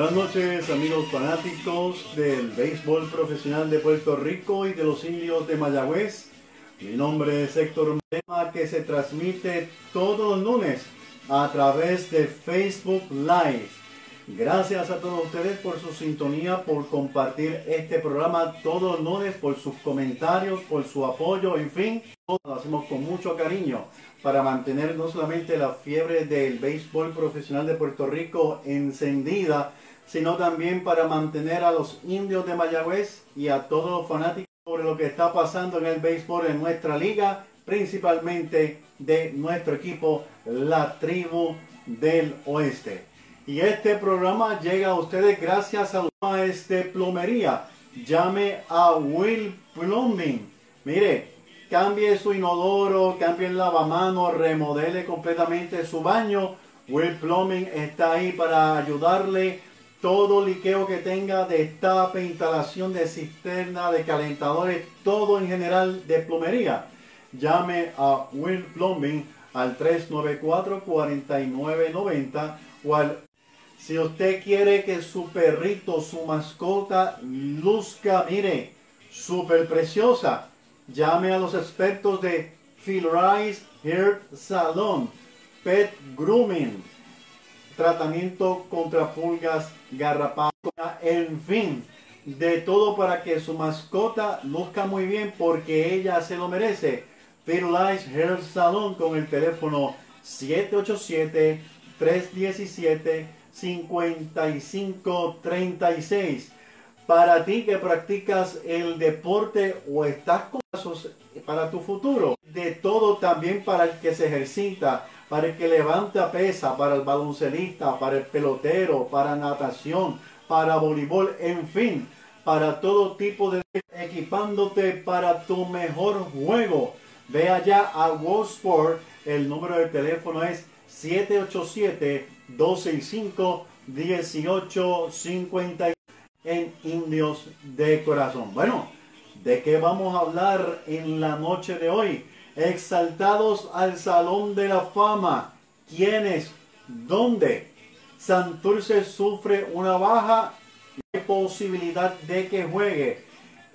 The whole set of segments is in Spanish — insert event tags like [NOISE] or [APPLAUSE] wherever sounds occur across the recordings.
Buenas noches amigos fanáticos del béisbol profesional de Puerto Rico y de los indios de Mayagüez. Mi nombre es Héctor Tema que se transmite todos los lunes a través de Facebook Live. Gracias a todos ustedes por su sintonía, por compartir este programa todos los lunes, por sus comentarios, por su apoyo, en fin, lo hacemos con mucho cariño para mantener no solamente la fiebre del béisbol profesional de Puerto Rico encendida, sino también para mantener a los indios de Mayagüez y a todos los fanáticos sobre lo que está pasando en el béisbol en nuestra liga, principalmente de nuestro equipo, la tribu del oeste. Y este programa llega a ustedes gracias a este plomería. Llame a Will Plumbing. Mire, cambie su inodoro, cambie el lavamanos, remodele completamente su baño. Will Plumbing está ahí para ayudarle. Todo liqueo que tenga, destape, instalación de cisterna, de calentadores, todo en general de plomería. Llame a Will Plumbing al 394-4990 o al si usted quiere que su perrito, su mascota, luzca, mire, súper preciosa, llame a los expertos de Phil Rice Hair Salon, Pet Grooming, tratamiento contra pulgas, garrapatas, en fin, de todo para que su mascota luzca muy bien porque ella se lo merece. Rice Hair Salon con el teléfono 787 317 5536. Para ti que practicas el deporte o estás con para tu futuro, de todo también para el que se ejercita, para el que levanta pesa, para el baloncelista, para el pelotero, para natación, para voleibol, en fin, para todo tipo de equipándote para tu mejor juego. Ve allá a World Sport, el número de teléfono es 787 265 1850 en Indios de Corazón. Bueno, ¿de qué vamos a hablar en la noche de hoy? Exaltados al Salón de la Fama. ¿Quiénes? ¿Dónde? Santurce sufre una baja y posibilidad de que juegue.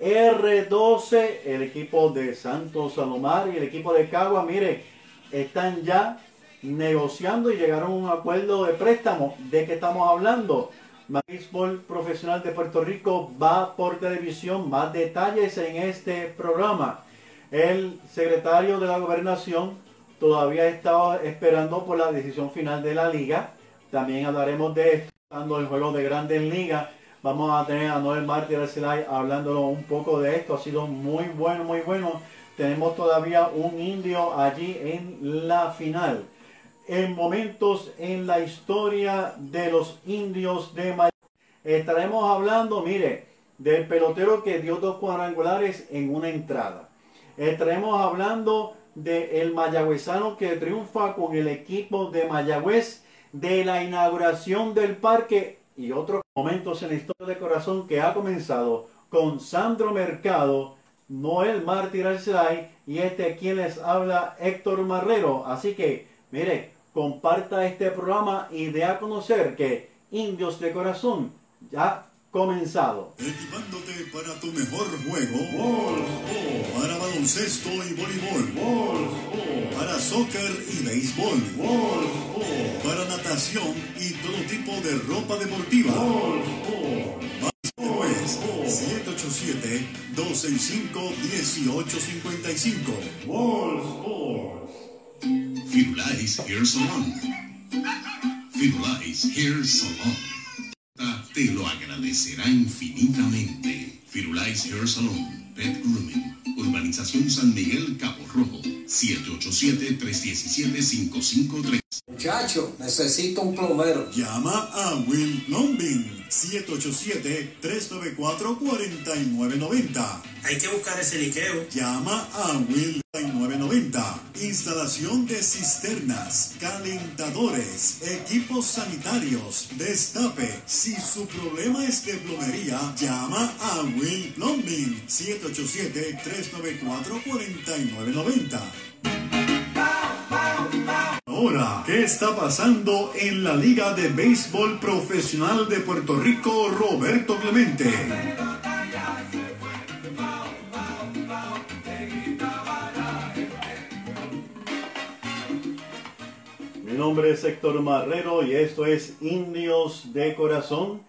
R12, el equipo de Santos Salomar y el equipo de Cagua, mire, están ya negociando y llegaron a un acuerdo de préstamo. ¿De qué estamos hablando? Béisbol Profesional de Puerto Rico va por televisión. Más detalles en este programa. El secretario de la gobernación todavía estaba esperando por la decisión final de la liga. También hablaremos de esto, el juego de grandes ligas. Vamos a tener a Noel Martí hablándolo un poco de esto. Ha sido muy bueno, muy bueno. Tenemos todavía un indio allí en la final en momentos en la historia de los indios de Miami. Estaremos hablando, mire, del pelotero que dio dos cuadrangulares en una entrada. Estaremos hablando del mayagüezano que triunfa con el equipo de Mayagüez, de la inauguración del parque y otros momentos en la historia de corazón que ha comenzado con Sandro Mercado, Noel Mártir Arcelay y este quien les habla Héctor Marrero. Así que, mire, comparta este programa y dé a conocer que Indios de Corazón ya comenzado. Equipándote para tu mejor juego. Para baloncesto y voleibol. Para soccer y béisbol. Para natación y todo tipo de ropa deportiva. 787-265-1855. Firulais Hair Salon. Firulais Hair Salon. Te lo agradecerá infinitamente. Firulais Hair Salon. Pet Grooming. Urbanización San Miguel, Cabo Rojo. 787-317-553. Muchacho, necesito un plomero. Llama a Will Lombing. 787-394-4990. Hay que buscar ese liqueo. Llama a Will 990. Instalación de cisternas, calentadores, equipos sanitarios, destape. Si su problema es de plomería, llama a Will Plumbing 787-394-4990. Ahora qué está pasando en la Liga de Béisbol Profesional de Puerto Rico, Roberto Clemente. Mi nombre es Héctor Marrero y esto es Indios de Corazón.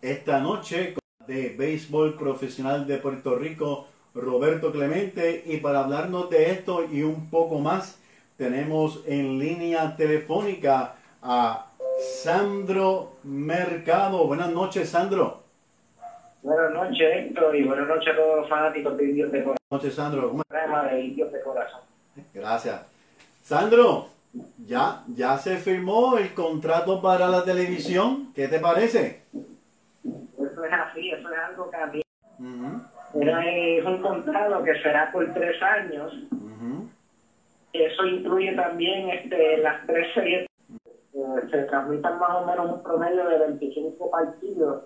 Esta noche de Béisbol Profesional de Puerto Rico, Roberto Clemente. Y para hablarnos de esto y un poco más, tenemos en línea telefónica a Sandro Mercado. Buenas noches, Sandro. Buenas noches, Héctor, y buenas noches a todos los fanáticos de Indios de Corazón. Buenas noches, Sandro. ¿Cómo de Indios de Corazón. Gracias. Sandro, ya, ya se firmó el contrato para la televisión. ¿Qué te parece? Eso es así, eso es algo que era, es un contrato que será por tres años. Eso incluye también este, las tres series. Eh, se transmitan más o menos un promedio de 25 partidos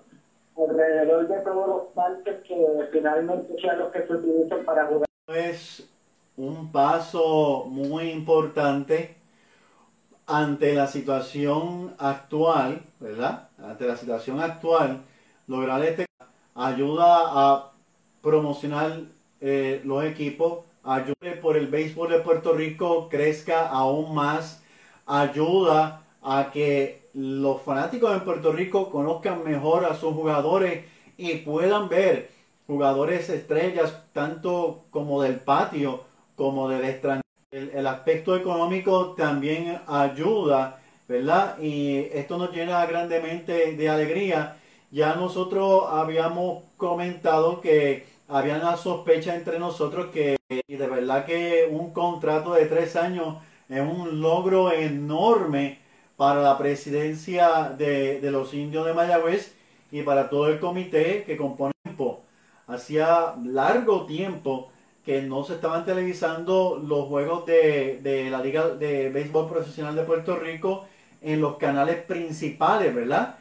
alrededor de todos los parques que finalmente sean los que se utilicen para jugar. es un paso muy importante ante la situación actual, ¿verdad? Ante la situación actual, lograr este ayuda a promocionar eh, los equipos, ayuda por el béisbol de Puerto Rico crezca aún más, ayuda a que los fanáticos de Puerto Rico conozcan mejor a sus jugadores y puedan ver jugadores estrellas tanto como del patio como del extranjero. El, el aspecto económico también ayuda, ¿verdad? Y esto nos llena grandemente de alegría. Ya nosotros habíamos comentado que había una sospecha entre nosotros que y de verdad que un contrato de tres años es un logro enorme para la presidencia de, los indios de Mayagüez y para todo el comité que compone. Hacía largo tiempo que no se estaban televisando los juegos de, de la Liga de Béisbol Profesional de Puerto Rico en los canales principales, ¿verdad?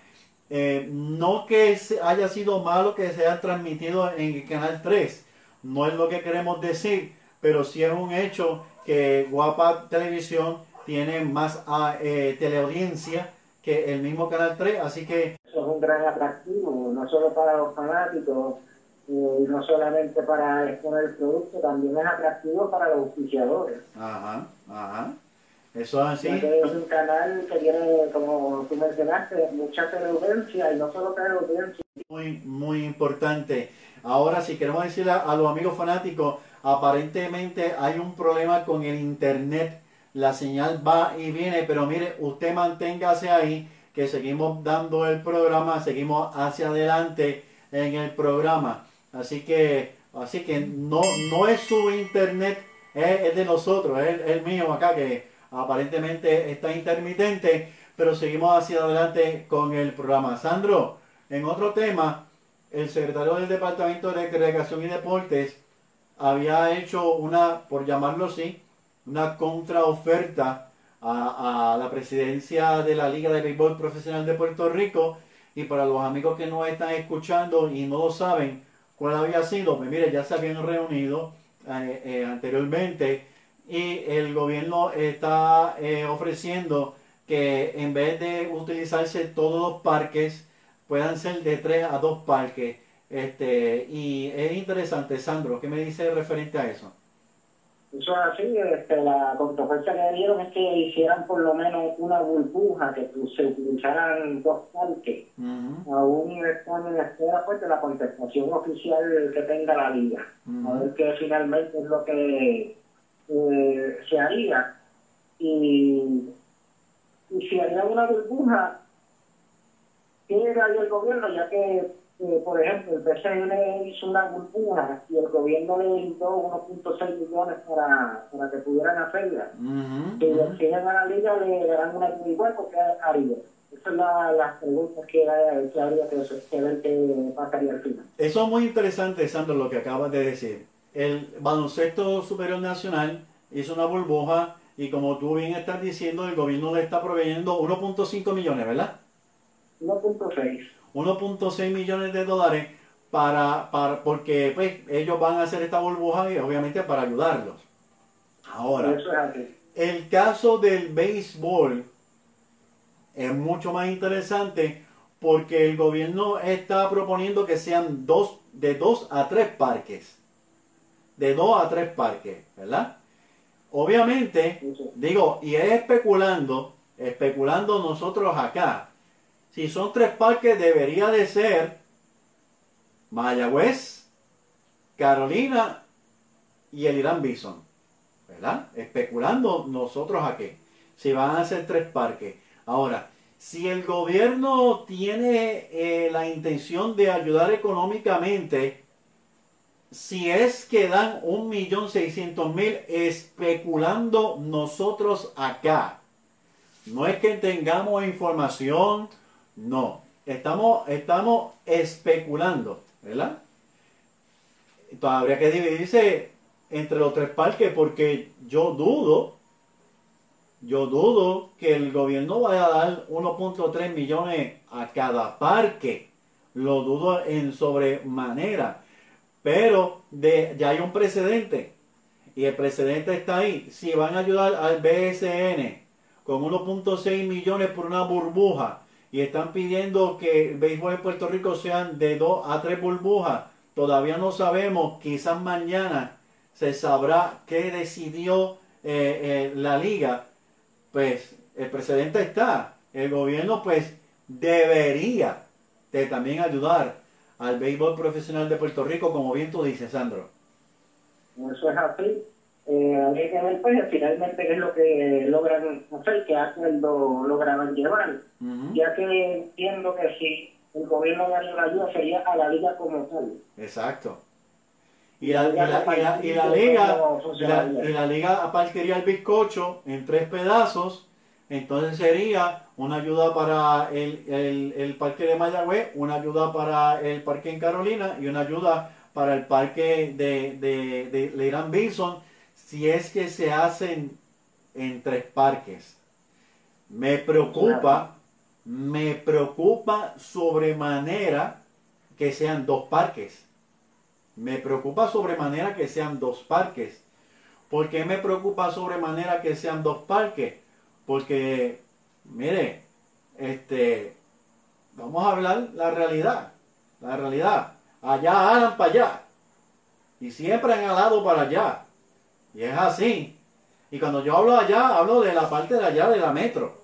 Eh, no que haya sido malo que se haya transmitido en el canal 3, no es lo que queremos decir, pero sí es un hecho que Guapa Televisión tiene más ah, eh, teleaudiencia que el mismo canal 3, así que Eso es un gran atractivo, no solo para los fanáticos, eh, y no solamente para exponer el producto, también es atractivo para los auspiciadores. Ajá, ajá. Eso es así. Es un canal que tiene, como tú mencionaste, mucha teleaudiencia y no solo teleaudiencia, Muy, muy importante. Ahora, si queremos decirle a, los amigos fanáticos, aparentemente hay un problema con el internet. La señal va y viene, pero mire, usted manténgase ahí, que seguimos dando el programa, seguimos hacia adelante en el programa. Así que, así que no, no es su internet, es, es de nosotros, es el mío acá que aparentemente está intermitente, pero seguimos hacia adelante con el programa. Sandro, en otro tema, el secretario del Departamento de Recreación y Deportes había hecho una, por llamarlo así, una contraoferta a, a la presidencia de la Liga de Béisbol Profesional de Puerto Rico. Y para los amigos que nos están escuchando y no lo saben cuál había sido, pues mire, ya se habían reunido eh, eh, anteriormente y el gobierno está eh, ofreciendo que en vez de utilizarse todos los parques, puedan ser de tres a dos parques. Este, y es interesante, Sandro, ¿qué me dice referente a eso? Eso es así, este, la controversia que dieron es que hicieran por lo menos una burbuja, que se utilizaran dos parques. Ujú, Aún están en espera pues, de la contestación oficial que tenga la liga. A ver qué finalmente es lo que eh, se haría. Y, y si haría una burbuja, ¿qué haría el gobierno? Ya que, eh, por ejemplo, el PCN hizo una burbuja y el gobierno le dio 1.6 millones para, para que pudieran hacerla. ujú, Si ujú. le siguen a la liga, le darán una igual porque haría. Esas son la- las preguntas que, que habría que, que ver qué pasaría al final. Eso es muy interesante, Sandro, lo que acabas de decir. El baloncesto superior nacional hizo una burbuja y como tú bien estás diciendo, el gobierno le está proveyendo 1.5 millones, ¿verdad? 1.6. 1.6 millones de dólares para, para porque pues ellos van a hacer esta burbuja y obviamente para ayudarlos. Ahora, Eso es así. El caso del béisbol es mucho más interesante porque el gobierno está proponiendo que sean dos, de dos a tres parques. De dos a tres parques, ¿verdad? Obviamente, digo, y es especulando, especulando nosotros acá, si son tres parques debería de ser Mayagüez, Carolina y el Irán Bison, ¿verdad? Especulando nosotros aquí, si van a ser tres parques. Ahora, si el gobierno tiene eh, la intención de ayudar económicamente, si es que dan un millón seiscientos mil especulando nosotros acá, no es que tengamos información, no, estamos, estamos especulando, ¿verdad? Entonces habría que dividirse entre los tres parques porque yo dudo yo dudo que el gobierno vaya a dar 1.3 millones a cada parque. Lo dudo en sobremanera. Pero ya hay un precedente. Y el precedente está ahí. Si van a ayudar al BSN con 1.6 millones por una burbuja y están pidiendo que el béisbol de Puerto Rico sean de 2 a 3 burbujas, todavía no sabemos. Quizás mañana se sabrá qué decidió eh, eh, la liga pues el precedente está. El gobierno pues debería de también ayudar al béisbol profesional de Puerto Rico, como bien tú dices, Sandro. Eso es así. Eh, que ver pues finalmente qué es lo que logran hacer, qué acuerdo logran llevar, ya que entiendo que si el gobierno da la ayuda sería a la liga como tal. Exacto. Y la, liga, y la liga apartaría el bizcocho en tres pedazos, entonces sería una ayuda para el, el, el, parque de Mayagüez, una ayuda para el parque en Carolina y una ayuda para el parque de, de, de Leirán Bison, si es que se hacen en tres parques. Me preocupa, me preocupa sobremanera que sean dos parques me preocupa sobremanera que sean dos parques. ¿Por qué me preocupa sobremanera que sean dos parques? Porque, mire, este, vamos a hablar la realidad. La realidad. Allá hagan para allá. Y siempre han alado para allá. Y es así. Y cuando yo hablo allá, hablo de la parte de allá de la metro.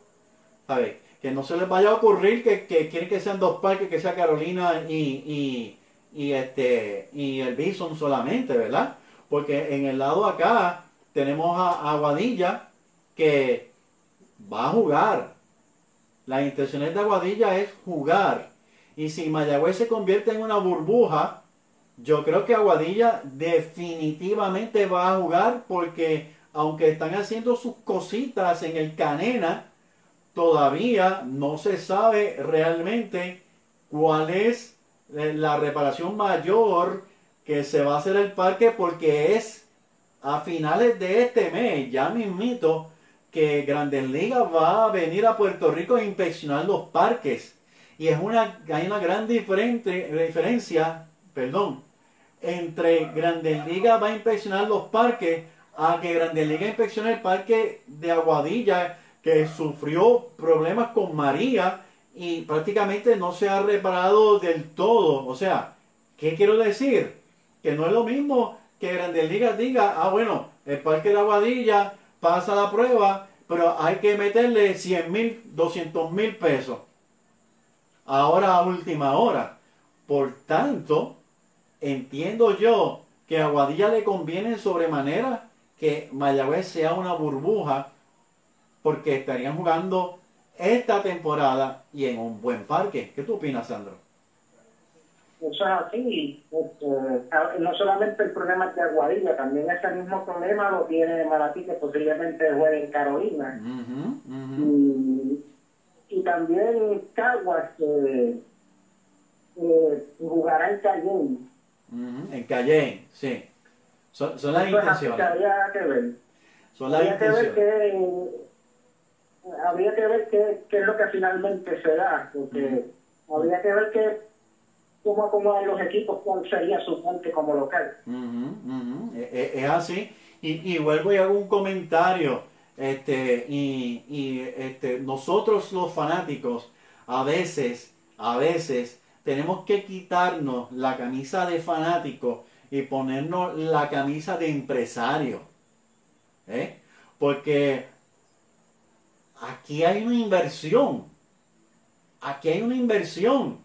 ¿Sabes? Que no se les vaya a ocurrir que, que quieren que sean dos parques, que sea Carolina y, y este y el Bison solamente, ¿verdad? Porque en el lado acá tenemos a Aguadilla que va a jugar. La intención de Aguadilla es jugar. Y si Mayagüez se convierte en una burbuja, yo creo que Aguadilla definitivamente va a jugar porque aunque están haciendo sus cositas en el Canena, todavía no se sabe realmente cuál es la reparación mayor que se va a hacer el parque porque es a finales de este mes, ya mismito, que Grandes Ligas va a venir a Puerto Rico a inspeccionar los parques. Y es una, hay una gran diferencia, perdón, entre Grandes Ligas va a inspeccionar los parques a que Grandes Ligas inspeccione el parque de Aguadilla que sufrió problemas con María y prácticamente no se ha reparado del todo. O sea, ¿qué quiero decir? Que no es lo mismo que Grandes Ligas diga, ah, bueno, el Parque de Aguadilla pasa la prueba, pero hay que meterle 100 mil, 200 mil pesos. Ahora a última hora. Por tanto, entiendo yo que a Aguadilla le conviene sobremanera que Mayagüez sea una burbuja, porque estarían jugando esta temporada y en un buen parque. ¿Qué tú opinas, Sandro? Eso es así. Este, no solamente el problema de Aguadilla, también ese mismo problema lo tiene Maratí, que posiblemente juegue en Carolina. Y, también Caguas, que jugará en Cayenne. En Cayenne, sí. Son, las intenciones. Habría que ver. Son las intenciones. Que ver habría que ver qué, qué, es lo que finalmente se da, porque habría que ver qué, cómo acomodan los equipos, cuál sería su parte como local. Es, así. Y, y, vuelvo y hago un comentario. Este, y, y, este, nosotros los fanáticos a veces, a veces tenemos que quitarnos la camisa de fanático y ponernos la camisa de empresario. ¿eh? Porque aquí hay una inversión. Aquí hay una inversión.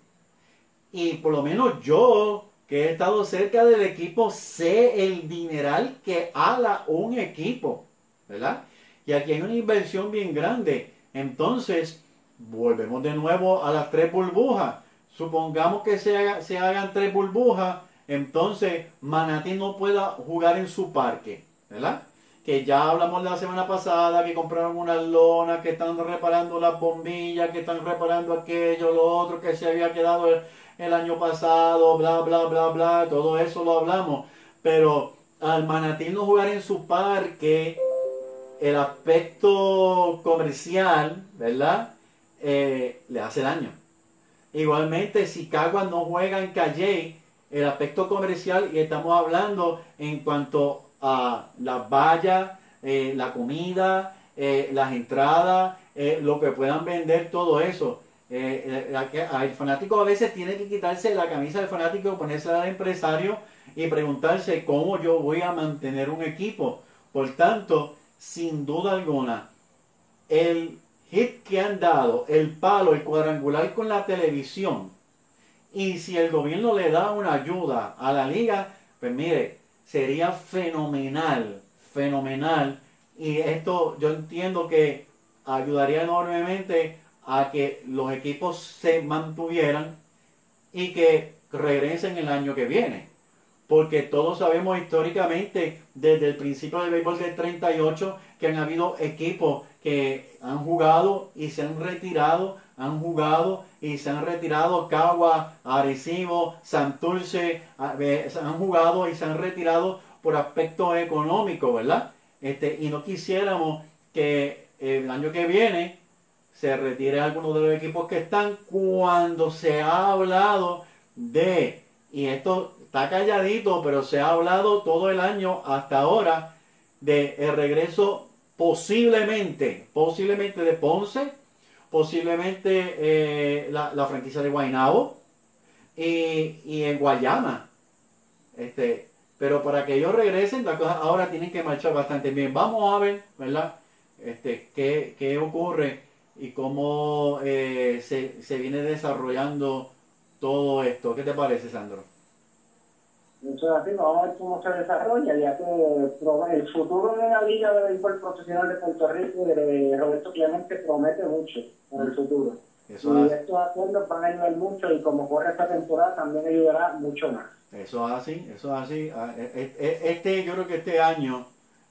Y por lo menos yo, que he estado cerca del equipo, sé el dineral que haga un equipo. ¿Verdad? Y aquí hay una inversión bien grande. Entonces, volvemos de nuevo a las tres burbujas. Supongamos que se, se hagan tres burbujas, entonces Manatí no pueda jugar en su parque, ¿verdad? Que ya hablamos la semana pasada, que compraron unas lonas, que están reparando las bombillas, que están reparando aquello, lo otro que se había quedado el, el año pasado, bla, bla, bla, bla, todo eso lo hablamos. Pero al Manatí no jugar en su parque, el aspecto comercial, ¿verdad? Eh, le hace daño. Igualmente, si Caguas no juega en Calle, el aspecto comercial, y estamos hablando en cuanto a las vallas, eh, la comida, eh, las entradas, lo que puedan vender, todo eso. el fanático a veces tiene que quitarse la camisa del fanático, ponerse al empresario y preguntarse cómo yo voy a mantener un equipo. Por tanto, sin duda alguna, el hit que han dado, el palo, el cuadrangular con la televisión, y si el gobierno le da una ayuda a la liga, pues mire, sería fenomenal, fenomenal. Y esto yo entiendo que ayudaría enormemente a que los equipos se mantuvieran y que regresen el año que viene. Porque todos sabemos históricamente, desde el principio del béisbol del 38, que han habido equipos han jugado y se han retirado, han jugado y se han retirado Cagua, Arecibo, Santurce, han jugado y se han retirado por aspecto económico, ¿verdad? Este, y no quisiéramos que el año que viene se retire alguno de los equipos que están cuando se ha hablado de, y esto está calladito, pero se ha hablado todo el año hasta ahora de el regreso posiblemente, posiblemente de Ponce, posiblemente eh, la, franquicia de Guaynabo y, en Guayama. Este, pero para que ellos regresen, las cosas ahora tienen que marchar bastante bien. Vamos a ver, ¿verdad? Este, qué, qué ocurre y cómo eh, se, se viene desarrollando todo esto. ¿Qué te parece, Sandro? Entonces, así vamos a ver cómo se desarrolla, ya que el futuro de la Liga de Béisbol Profesional de Puerto Rico de Roberto Clemente promete mucho en el futuro. y estos acuerdos van a ayudar mucho y como corre esta temporada también ayudará mucho más. Eso es así, eso es así. Ah, e, e, e, este, yo creo que este año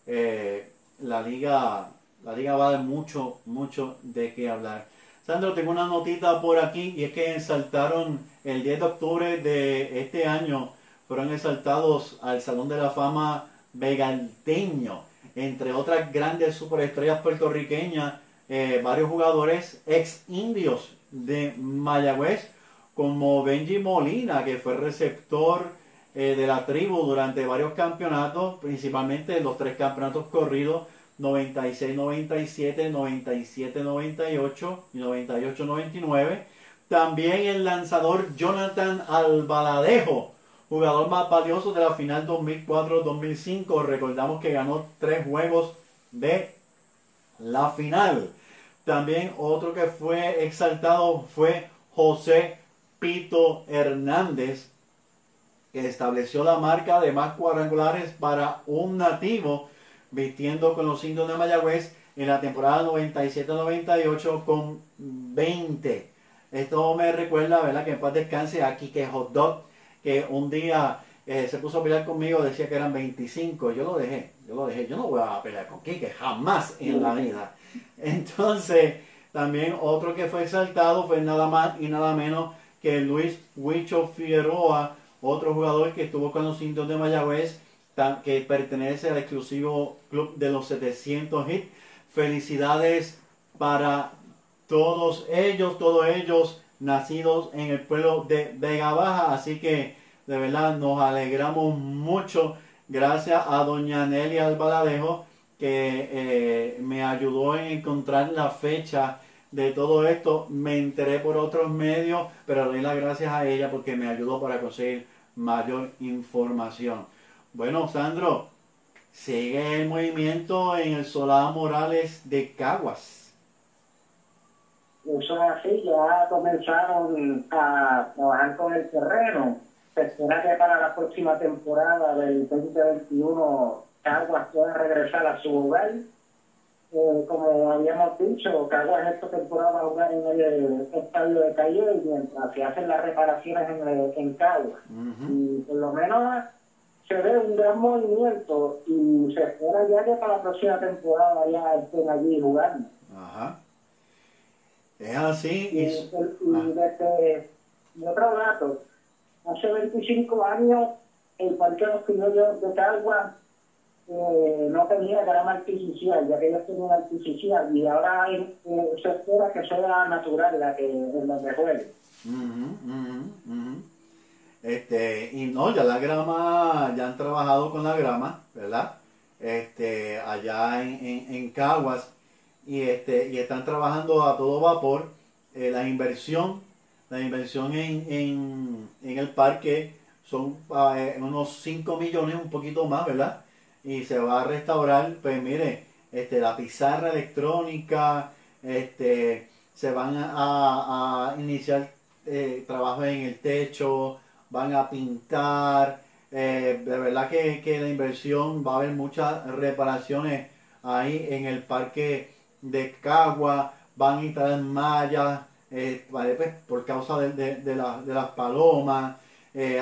eh, la liga la liga va a dar mucho, mucho de qué hablar. Sandro, tengo una notita por aquí y es que ensaltaron el 10 de octubre de este año fueron exaltados al Salón de la Fama Veganteño, entre otras grandes superestrellas puertorriqueñas, eh, varios jugadores ex indios de Mayagüez, como Benji Molina, que fue receptor eh, de la tribu durante varios campeonatos, principalmente los tres campeonatos corridos, 96-97, 97-98 y 98-99. También el lanzador Jonathan Albaladejo, jugador más valioso de la final 2004-2005. Recordamos que ganó tres juegos de la final. También otro que fue exaltado fue José Pito Hernández, que estableció la marca de más cuadrangulares para un nativo vistiendo con los indios de Mayagüez en la temporada 97-98 con 20. Esto me recuerda, ¿verdad? Que en paz descanse aquí que Hot Dog que un día eh, se puso a pelear conmigo, decía que eran 25, yo lo dejé, yo lo dejé, yo no voy a pelear con Quique, jamás en la vida. Entonces, también otro que fue exaltado fue nada más y nada menos que Luis Huicho Figueroa, otro jugador que estuvo con los indios de Mayagüez, que pertenece al exclusivo club de los 700 hits. Felicidades para todos ellos, todos ellos nacidos en el pueblo de Vega Baja. Así que de verdad nos alegramos mucho. Gracias a doña Nelia Albaladejo que eh, me ayudó en encontrar la fecha de todo esto. Me enteré por otros medios, pero doy las gracias a ella porque me ayudó para conseguir mayor información. Bueno, Sandro, sigue el movimiento en el Solar Morales de Caguas. Eso es así, ya comenzaron a trabajar con el terreno. Se espera que para la próxima temporada del 2021 Caguas pueda regresar a su hogar eh, como habíamos dicho, Caguas esta temporada va a jugar en el estadio de Calle mientras se hacen las reparaciones en, el, en Caguas. Y por lo menos se ve un gran movimiento y se espera ya que para la próxima temporada ya estén allí jugando. Ajá. Es así. Y, y, y desde otro dato, hace 25 años el Parque de los Criollos de Caguas eh, no tenía grama artificial, ya que ellos tenían artificial, y ahora eh, se espera que sea natural la que en donde juegue. Este, y no, ya la grama, ya han trabajado con la grama, ¿verdad? Este, allá en, en, en Caguas, y este, y están trabajando a todo vapor. Eh, la inversión, la inversión en, en, en el parque son eh, unos 5 millones, un poquito más, ¿verdad? y se va a restaurar, pues mire, este, la pizarra electrónica, este, se van a, iniciar eh, trabajos en el techo, van a pintar, eh, de verdad que, la inversión va a haber muchas reparaciones ahí en el parque de Cagua, van a instalar mallas eh, pues, por causa de, de, las palomas,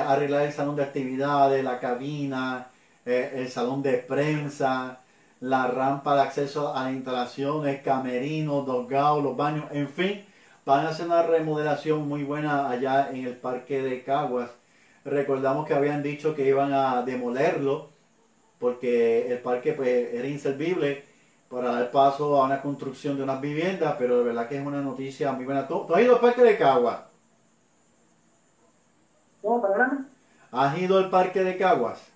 arreglar el salón de actividades, la cabina, eh, el salón de prensa, la rampa de acceso a las instalaciones, camerinos, dogados, los baños, en fin, van a hacer una remodelación muy buena allá en el parque de Caguas. Recordamos que habían dicho que iban a demolerlo porque el parque pues, era inservible para dar paso a una construcción de unas viviendas, pero de verdad que es una noticia muy buena. ¿Tú, has ido al parque de Caguas? ¿Cómo, perdón? ¿Has ido al parque de Caguas?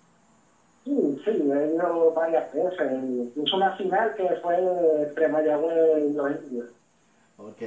Sí, sí, he ido varias veces. Incluso una final que fue entre Mayagüez y los indios. Ok.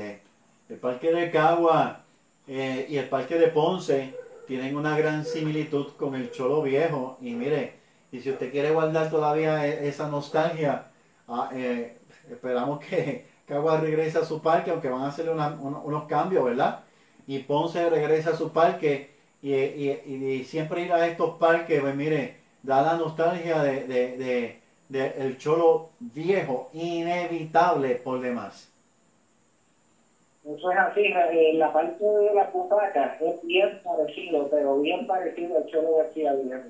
El Parque de Cagua eh, y el Parque de Ponce tienen una gran similitud con el Cholo Viejo. Y mire, y si usted quiere guardar todavía e, esa nostalgia, ah, eh, esperamos que [LAUGHS] Cagua regrese a su parque, aunque van a hacer unos cambios, ¿verdad? Y Ponce regresa a su parque y, y siempre ir a estos parques, pues mire, da la nostalgia de, de, de, el cholo viejo, inevitable por demás. Eso es así, en la parte de la butacas es bien parecido, pero bien parecido al cholo García Viejo.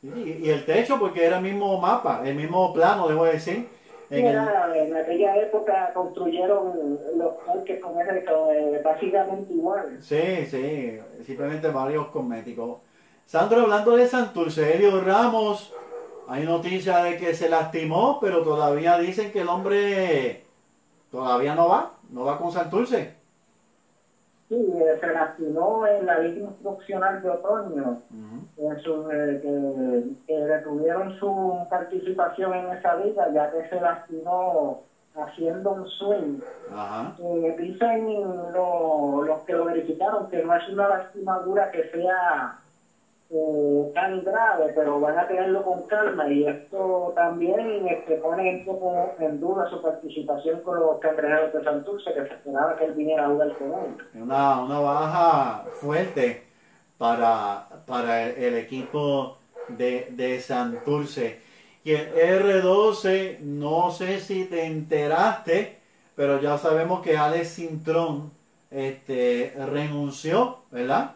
Sí, y el techo, porque era el mismo mapa, el mismo plano, debo decir. En, en aquella época construyeron los parques con ese, eh, básicamente igual. Sí, sí, simplemente varios cosméticos. Sandro, hablando de Santurce, Elio Ramos, hay noticia de que se lastimó, pero todavía dicen que el hombre todavía no va, no va con Santurce. Sí, eh, se lastimó en la Liga Instruccional de Otoño, su participación en esa liga, ya que se lastimó haciendo un swing. Eh, dicen los que lo verificaron que no es una lastimadura que sea eh, tan grave, pero van a tenerlo con calma y esto también este, pone un poco en duda su participación con los cangrejeros de Santurce, que se esperaba que él viniera a jugar con él. Una, una baja fuerte para, para el, equipo de, de Santurce. Y el R12, no sé si te enteraste, pero ya sabemos que Alex Cintrón este, renunció, ¿verdad?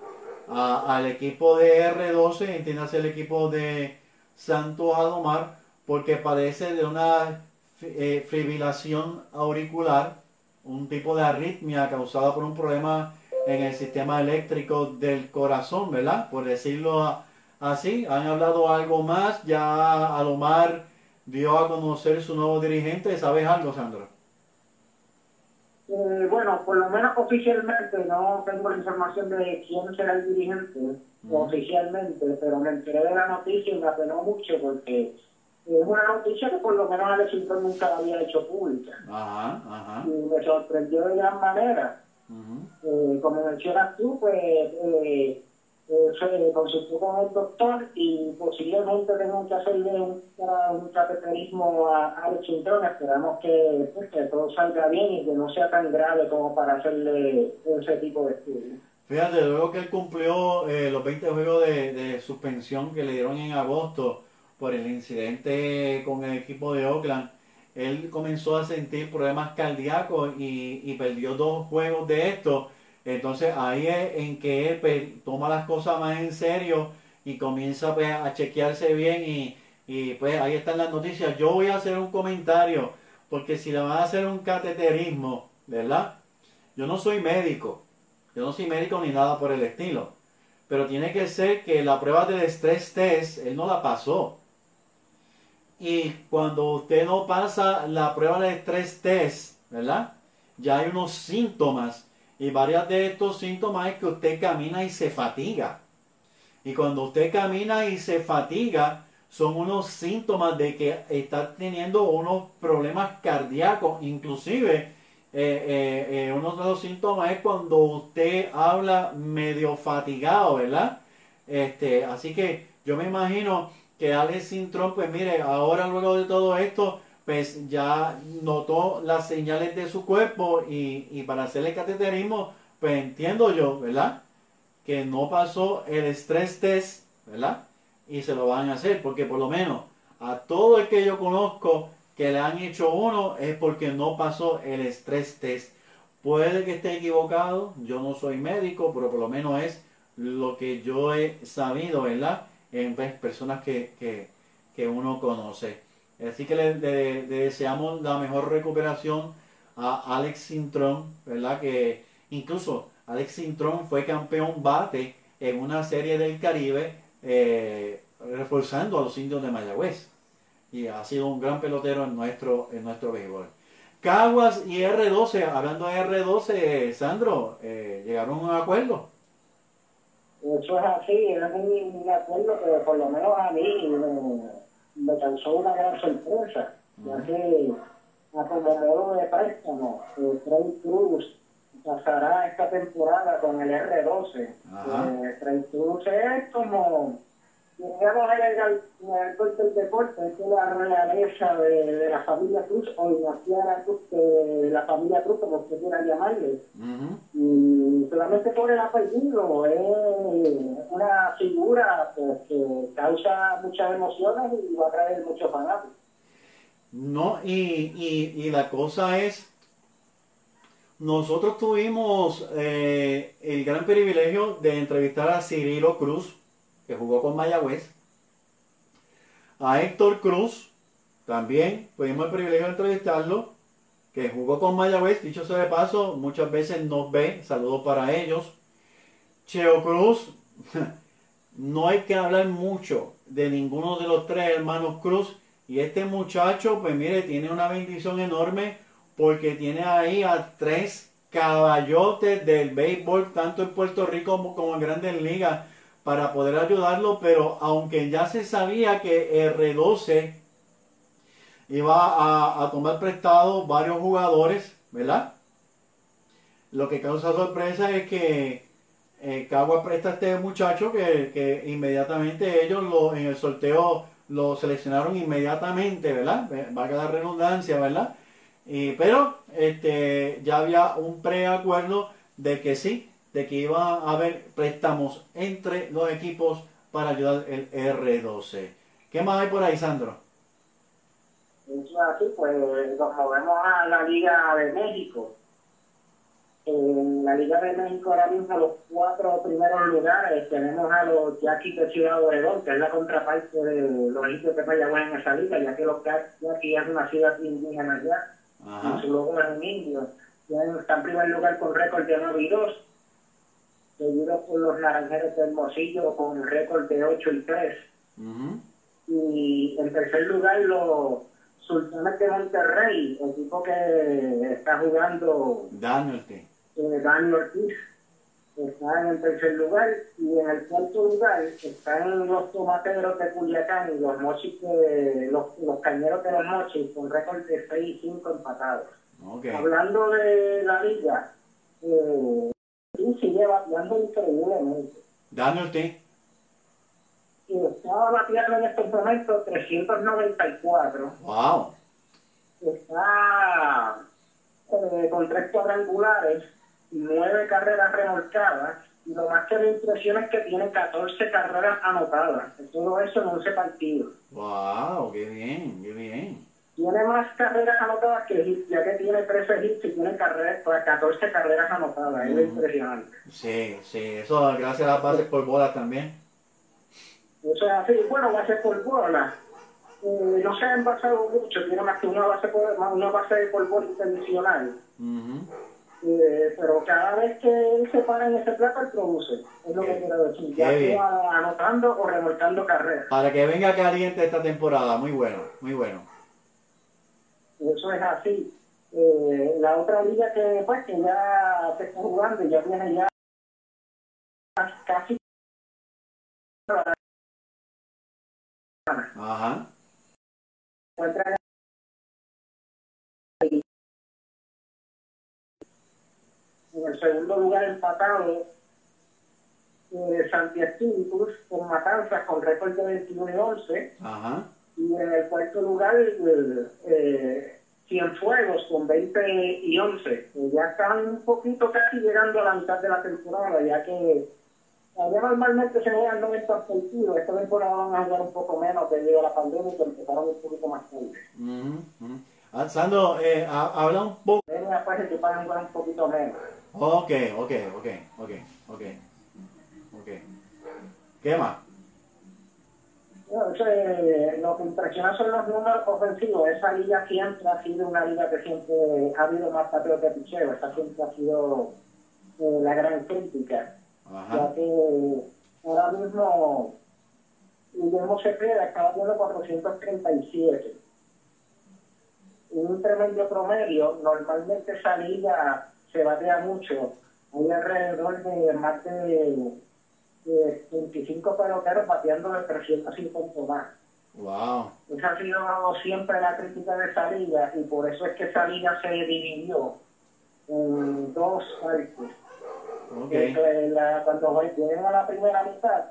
al equipo de R12, entiéndase el equipo de Santo Alomar, porque padece de una eh, fibrilación auricular, un tipo de arritmia causada por un problema en el sistema eléctrico del corazón, ¿verdad? Por decirlo así, han hablado algo más, ya Alomar dio a conocer su nuevo dirigente, ¿sabes algo, Sandra? Eh, bueno, por lo menos oficialmente no tengo la información de quién será el dirigente oficialmente, pero me enteré de la noticia y me apenó mucho porque es una noticia que por lo menos Alex Sintrón nunca la había hecho pública. Ajá, ajá. Y me sorprendió de gran manera. ujú. Eh, como mencionas tú, pues eh, eh, consultó con el doctor y posiblemente tenemos que hacerle un, un cateterismo a Alex Cintrón. Esperamos que, pues, que todo salga bien y que no sea tan grave como para hacerle ese tipo de estudio. Fíjate, luego que él cumplió eh, los 20 juegos de, de suspensión que le dieron en agosto por el incidente con el equipo de Oakland, él comenzó a sentir problemas cardíacos y, y perdió dos juegos de esto. Entonces ahí es en que él pues, toma las cosas más en serio y comienza pues, a chequearse bien y, y, pues ahí están las noticias. Yo voy a hacer un comentario porque si le van a hacer un cateterismo, ¿verdad? Yo no soy médico, yo no soy médico ni nada por el estilo, pero tiene que ser que la prueba del estrés test, él no la pasó. Y cuando usted no pasa la prueba del estrés test, ¿verdad? Ya hay unos síntomas y varios de estos síntomas es que usted camina y se fatiga. Y cuando usted camina y se fatiga, son unos síntomas de que está teniendo unos problemas cardíacos. Inclusive, eh, eh, eh, uno de los síntomas es cuando usted habla medio fatigado, ¿verdad? Este, así que yo me imagino que Alex Sintrón, pues mire, ahora luego de todo esto, pues ya notó las señales de su cuerpo y, y para hacerle cateterismo, pues entiendo yo, ¿verdad? Que no pasó el estrés test, ¿verdad? Y se lo van a hacer, porque por lo menos a todo el que yo conozco que le han hecho uno es porque no pasó el estrés test. Puede que esté equivocado, yo no soy médico, pero por lo menos es lo que yo he sabido, ¿verdad? En pues, personas que, que, que uno conoce. Así que le, deseamos la mejor recuperación a Alex Sintrón, ¿verdad? Que incluso Alex Sintrón fue campeón bate en una serie del Caribe, eh, reforzando a los indios de Mayagüez. Y ha sido un gran pelotero en nuestro, en nuestro béisbol. Caguas y R12, hablando de R12, Sandro, eh, llegaron a un acuerdo. Eso es así, es un, acuerdo que por lo menos a mí me, me causó una gran sorpresa, ya que a como modo de préstamo, eh, Trey Cruz pasará esta temporada con el R12. Ajá. Eh, Trey Cruz es como, digamos, en el, en el del deporte, es la realeza de, de la familia Cruz o dinastía Cruz, de la familia Cruz, como usted quiera llamarle Ujú. y solamente por el apellido es una figura pues, que causa muchas emociones y va a traer muchos fanáticos. No, y, y, y la cosa es, nosotros tuvimos eh, el gran privilegio de entrevistar a Cirilo Cruz, que jugó con Mayagüez, a Héctor Cruz, también tuvimos el privilegio de entrevistarlo, que jugó con Mayagüez, dicho sea de paso, muchas veces nos ve, saludos para ellos. Cheo Cruz, [LAUGHS] no hay que hablar mucho de ninguno de los tres hermanos Cruz. Y este muchacho, pues mire, tiene una bendición enorme porque tiene ahí a tres caballotes del béisbol, tanto en Puerto Rico como, como en grandes ligas, para poder ayudarlo. Pero aunque ya se sabía que R12 iba a, a tomar prestado varios jugadores, ¿verdad? Lo que causa sorpresa es que eh, Cagua presta a este muchacho que, que inmediatamente ellos lo, en el sorteo lo seleccionaron inmediatamente, ¿verdad? Valga la redundancia, ¿verdad? Y, pero este, ya había un preacuerdo de que sí, de que iba a haber préstamos entre los equipos para ayudar el R12. ¿Qué más hay por ahí, Sandro? Eso es así, pues nos movemos a la Liga de México. En la Liga de México ahora mismo los cuatro primeros lugares tenemos a los Yaquis de Ciudad Obregón, que es la contraparte de los indios de Mayagüez en esa liga, ya que los Yaquis es una ciudad indígena allá, y su logo es un indio. Ya Está en primer lugar con récord de 9 y 2, seguido por los Naranjeros de Hermosillo con récord de 8 y 3. Ujú. Y en tercer lugar los Sultanes de Monterrey, equipo que está jugando Daniel, eh, Dani Ortiz. está en el tercer lugar y en el cuarto lugar están los tomateros de Culiacán y los mochis de, los, los cañeros de los mochis con récord de 6 y 5 empatados. Ok. Hablando de la liga, eh, sí sigue bateando increíblemente. Ortiz. Y estaba bateando en estos momentos 394. Wow. Está eh, con tres cuadrangulares y nueve carreras remolcadas. Y lo más que me impresiona es que tiene 14 carreras anotadas. Todo eso en 11 partidos. Wow, qué bien, qué bien. Tiene más carreras anotadas que hits, ya que tiene 13 hits y tiene carreras, pues, 14 carreras anotadas. Es impresionante. Sí, sí, eso gracias a las bases por bolas también. Eso es así. Bueno, base por bola. Eh, no se ha envasado mucho, tiene más que una base por, una base por bola intencional. Ujú. Eh, pero cada vez que él se para en ese plato, él produce. Es lo que Qué- quiero decir. Ya sea anotando o remolcando carreras. Para que venga caliente esta temporada, muy bueno, muy bueno. Eso es así. Eh, la otra liga que, pues, que ya se está jugando ya viene ya casi Ajá. en el segundo lugar empatado eh, Santi Espíritus con Matanzas con récord de 21 y 11 Ajá. Y en el cuarto lugar eh, Cienfuegos con 20 y 11 Eh, ya están un poquito casi llegando a la mitad de la temporada ya que allá normalmente se juegan 90 partidos esta temporada van a jugar un poco menos debido a la pandemia que empezaron un poquito más tarde Ujú, ujú. Ah, Sandro, eh, ha- habla un poco. Ven después que van a jugar un poquito menos Ok, ok, ok, ok, ok. Ok. ¿Qué más? No, eso, eh, lo que impresiona son los números ofensivos. Esa liga siempre ha sido una liga que siempre ha habido más patrios de picheo. Esa siempre ha sido eh, la gran crítica. Ajá. Ya que ahora mismo Guillermo Cepeda está batiendo 437. Un tremendo promedio. Normalmente esa liga se batea mucho. Hay alrededor de más de eh, 25 peloteros bateando de 350 más. Wow. Esa ha sido siempre la crítica de esa liga y por eso es que esa liga se dividió en dos partes. Ok. Que la- cuando lleguen a la primera mitad,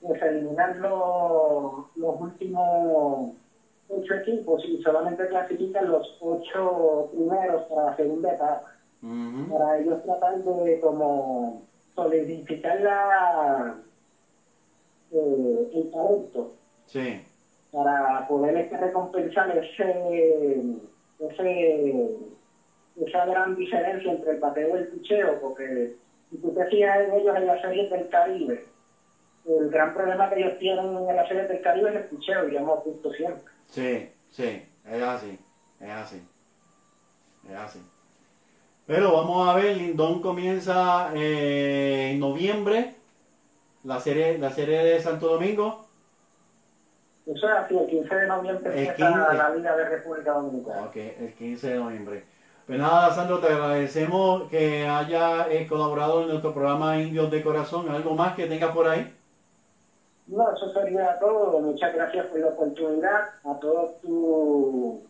pues eliminan los, los últimos ocho equipos y solamente clasifican los ocho primeros para la segunda etapa Ujú. para ellos tratar de como solidificar la eh, el talento Sí. para poder este, recompensar ese, ese esa gran diferencia entre el bateo y el picheo porque si tú te fijas en ellos en las series del Caribe el gran problema que ellos tienen en las series del Caribe es el picheo y lo hemos visto siempre Sí, sí, es así, es así, es así. Pero vamos a ver, Lindón comienza eh, en noviembre, la serie, la serie de Santo Domingo. eso es así el 15 de noviembre El empieza 15. la Liga de República Dominicana Ok, el 15 de noviembre. Pues nada, Sandro, te agradecemos que haya eh, colaborado en nuestro programa Indios de Corazón. ¿Algo más que tengas por ahí? No, eso sería todo. Muchas gracias por la oportunidad. A todos tus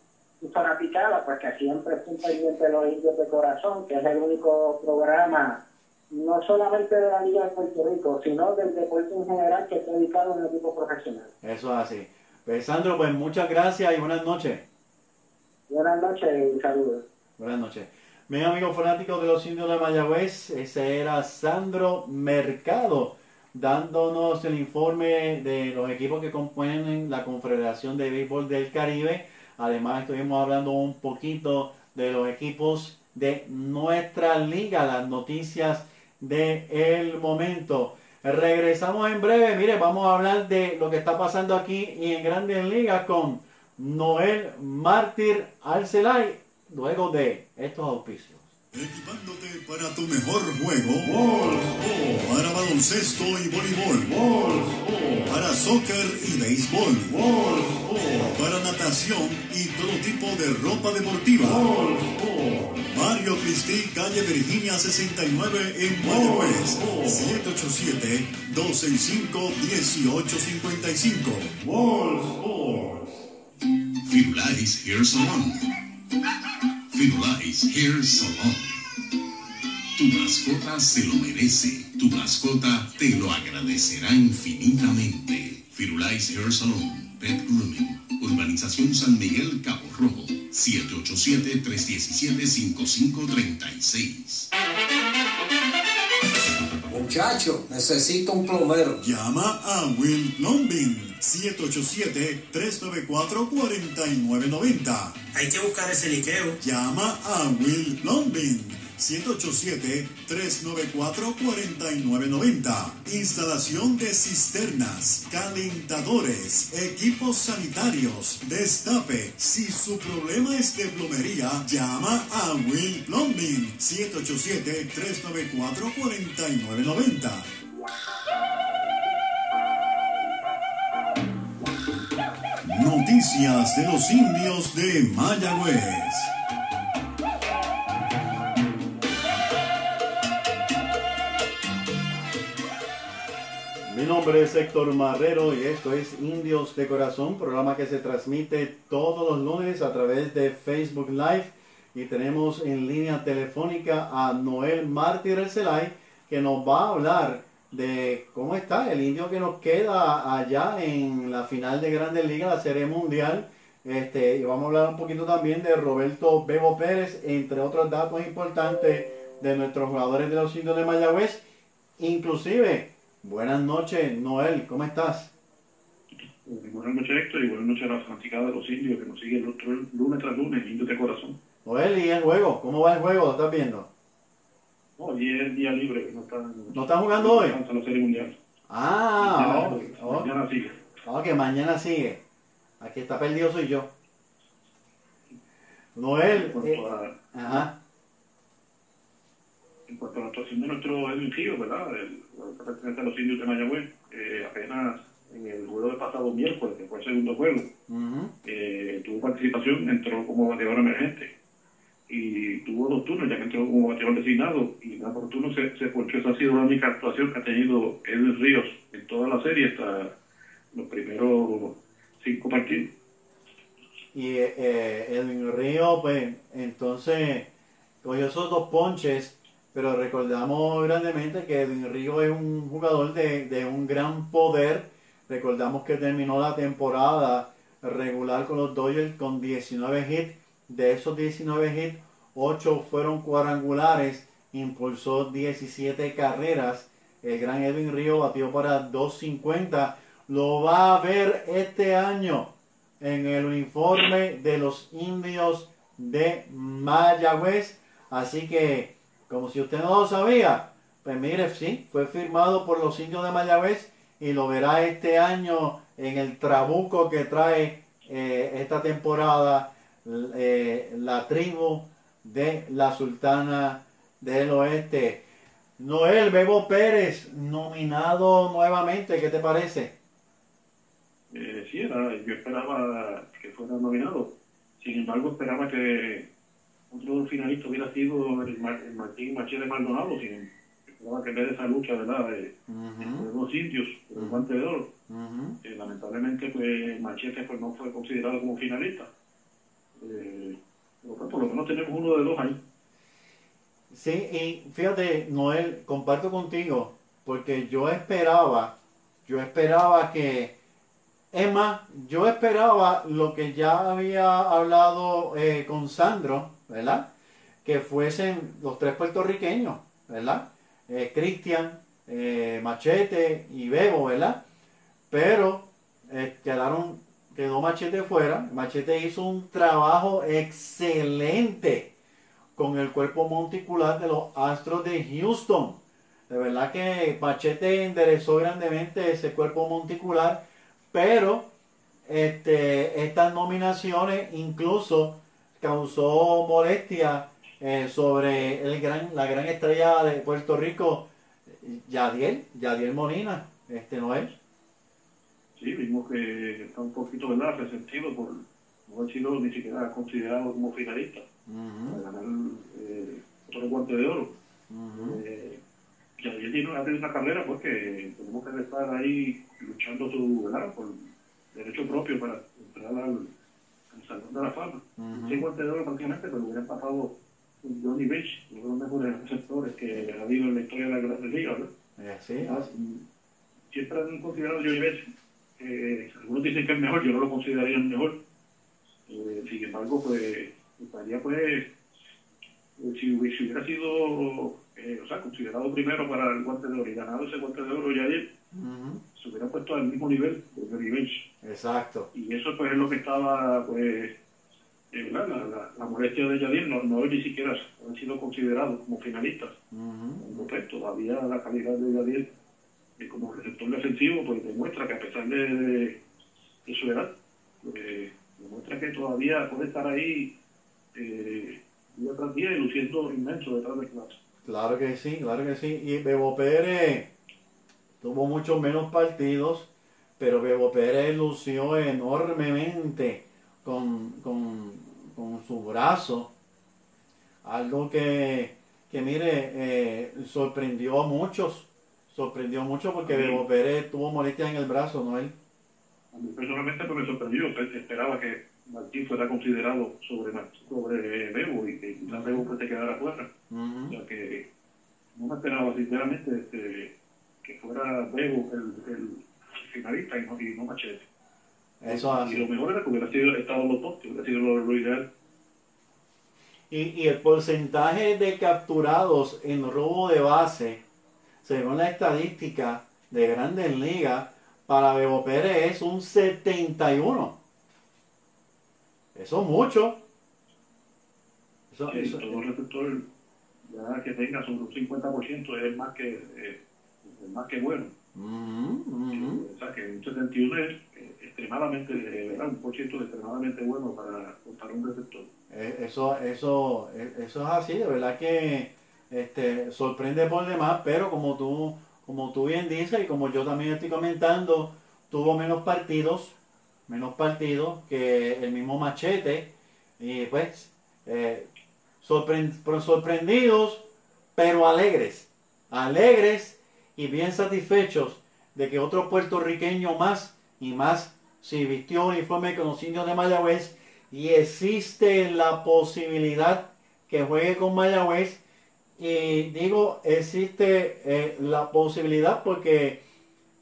tu fanaticadas, pues que siempre estén pendientes de los indios de corazón, que es el único programa, no solamente de la Liga de Puerto Rico, sino del deporte en general que está dedicado a un equipo profesional. Eso es así. Pues Sandro, pues muchas gracias y buenas noches. Buenas noches y saludos. Buenas noches. Bien, amigos fanáticos de los indios de Mayagüez, ese era Sandro Mercado, dándonos el informe de los equipos que componen la Confederación de Béisbol del Caribe. Además, estuvimos hablando un poquito de los equipos de nuestra liga, las noticias del el momento. Regresamos en breve. Mire, vamos a hablar de lo que está pasando aquí y en Grandes Ligas con Noel Mártir Arcelay, luego de estos auspicios. Equipándote para tu mejor juego. Para baloncesto y voleibol. Para soccer y béisbol. Para natación natación y todo tipo de ropa deportiva. Mario Cristi, calle Virginia 69 en Mayagüez. 787-265-1855. Firulais Hair Salon. Firulais Hair Salon. Tu mascota se lo merece. Tu mascota te lo agradecerá infinitamente. Firulais Hair Salon. Pet Grooming. Urbanización San Miguel, Cabo Rojo. 787-317-5536. Muchacho, necesito un plomero. Llama a Will Plumbing. 787-394-4990. Hay que buscar ese liqueo. Llama a Will Plumbing. 787-394-4990. Instalación de cisternas, calentadores, equipos sanitarios, destape. Si su problema es de plomería, llama a Will Plumbing. 787-394-4990. Noticias de los indios de Mayagüez. Mi nombre es Héctor Marrero y esto es Indios de Corazón, programa que se transmite todos los lunes a través de Facebook Live y tenemos en línea telefónica a Noel Mártir Celay que nos va a hablar de cómo está el indio que nos queda allá en la final de Grandes Ligas, la Serie Mundial. Este, y vamos a hablar un poquito también de Roberto Bebo Pérez, entre otros datos importantes de nuestros jugadores de los indios de Mayagüez. Inclusive, buenas noches, Noel, ¿cómo estás? Buenas noches, Héctor, y buenas noches a la fanaticada de los indios que nos siguen otro lunes tras lunes, indios de corazón. Noel, ¿y el juego? ¿Cómo va el juego? ¿Lo estás viendo? No, hoy es día libre, no están, ¿No están jugando hoy? no la Serie Mundial. Ah, mañana, oh, oh, mañana sigue. ok, mañana sigue. Aquí está perdido soy yo. Noel, En eh, a, ajá, en cuanto a la actuación de nuestro Edwin Ríos, ¿verdad? El, pertenece a los indios de Mayagüez, eh, apenas en el juego del pasado miércoles, que fue el segundo juego, eh, tuvo participación, entró como bateador emergente y tuvo dos turnos, ya que entró como bateador designado y nada por turno se, se ponchó. Esa ha sido la única actuación que ha tenido Edwin Ríos en toda la serie hasta los primeros cinco partidos. y eh, Edwin Río, pues entonces cogió esos dos ponches, pero recordamos grandemente que Edwin Río es un jugador de, de un gran poder. Recordamos que terminó la temporada regular con los Dodgers con 19 hits. De esos 19 hits, 8 fueron cuadrangulares, impulsó 17 carreras. El gran Edwin Río batió para 250. Lo va a ver este año en el uniforme de los indios de Mayagüez. Así que, como si usted no lo sabía, pues mire, sí, fue firmado por los indios de Mayagüez y lo verá este año en el trabuco que trae eh, esta temporada eh, la tribu de la Sultana del Oeste. Noel Bebo Pérez, nominado nuevamente, ¿qué te parece? Eh, sí, era, yo esperaba que fuera nominado. Sin embargo, esperaba que otro finalista hubiera sido el, Mar- el Martín Machete Maldonado. Sin, esperaba que de esa lucha ¿verdad? de, Ujú, de los indios, por el guante de oro, eh, lamentablemente pues, Machete pues, no fue considerado como finalista. Menos tenemos uno de dos ahí. Sí, y fíjate, Noel, comparto contigo, porque yo esperaba, yo esperaba que, es más, yo esperaba lo que ya había hablado eh, con Sandro, ¿verdad? Que fuesen los tres puertorriqueños, ¿verdad? Eh, Cristian, eh, Machete y Bebo, ¿verdad? Pero eh, quedaron, quedó Machete fuera. Machete hizo un trabajo excelente con el cuerpo monticular de los Astros de Houston. De verdad que Machete enderezó grandemente ese cuerpo monticular, pero este, estas nominaciones incluso causó molestia eh, sobre el gran, la gran estrella de Puerto Rico, Yadiel, Yadiel Molina, este Noel. Sí, vimos que está un poquito ¿verdad? resentido por, no ha sido ni siquiera considerado como finalista Ujú, para ganar eh, otro guante de oro. ujú. Eh, y ayer tiene ha tenido una carrera pues que tenemos que estar ahí luchando su, ¿verdad? por derecho propio para entrar al, al Salón de la Fama. Ujú. Sin guante de oro prácticamente, pero hubiera pasado Johnny Bench, uno de los mejores receptores que ha habido en la historia de la Grandes Ligas. ¿no? Eh, sí, Ah, mm, Siempre han considerado Johnny Bench, eh, algunos dicen que es mejor, yo no lo consideraría el mejor. Eh, sin embargo, pues estaría pues, eh, si, hubi- si hubiera sido, eh, o sea, considerado primero para el guante de oro y ganado ese guante de oro ya ayer, se hubiera puesto al mismo nivel de Bench. Exacto. Y eso pues es lo que estaba, pues. La, la, la molestia de Yadier no, no ni siquiera han sido considerados como finalistas. Ujú, Cuando, pues, todavía la calidad de Yadier eh, como receptor defensivo pues demuestra que a pesar de, de- de su edad, pues, demuestra que todavía puede estar ahí eh, día tras día y luciendo inmenso detrás del clase. Claro que sí, claro que sí. Y Bebo Pérez tuvo muchos menos partidos, pero Bebo Pérez lució enormemente con, con, con su brazo. Algo que, que mire, eh, sorprendió a muchos. Sorprendió mucho porque. Bebo Pérez tuvo molestias en el brazo, ¿no él? A mí personalmente pues, me sorprendió, Pe- esperaba que Martín fuera considerado sobre, sobre Bebo y que quizás Bebo pues, se quedara fuera. O Ujú. sea que no me esperaba sinceramente este, que fuera Bebo el, el finalista y no, y no Machete. Eso es Y lo mejor era que hubiera sido estado los dos, que hubiera sido lo, lo ideal. Y, y el porcentaje de capturados en robo de base, según la estadística de Grandes Ligas, para Bebo Pérez es un 71. Eso es mucho. Eso, Sí, eso- todo receptor ya que tenga sobre un 50% es más que, eh, más que bueno. Ujú, ujú. O sea que un 71 es eh, extremadamente, eh, ¿verdad? un por ciento extremadamente bueno para, para un receptor. Eso, eso, eso es así, de verdad que este, sorprende por demás, pero como tú, como tú bien dices y como yo también estoy comentando, tuvo menos partidos, menos partidos que el mismo Machete, y pues eh, sorprendidos, pero alegres, alegres y bien satisfechos de que otro puertorriqueño más y más si vistió uniforme con los indios de Mayagüez y existe la posibilidad que juegue con Mayagüez y digo existe eh, la posibilidad porque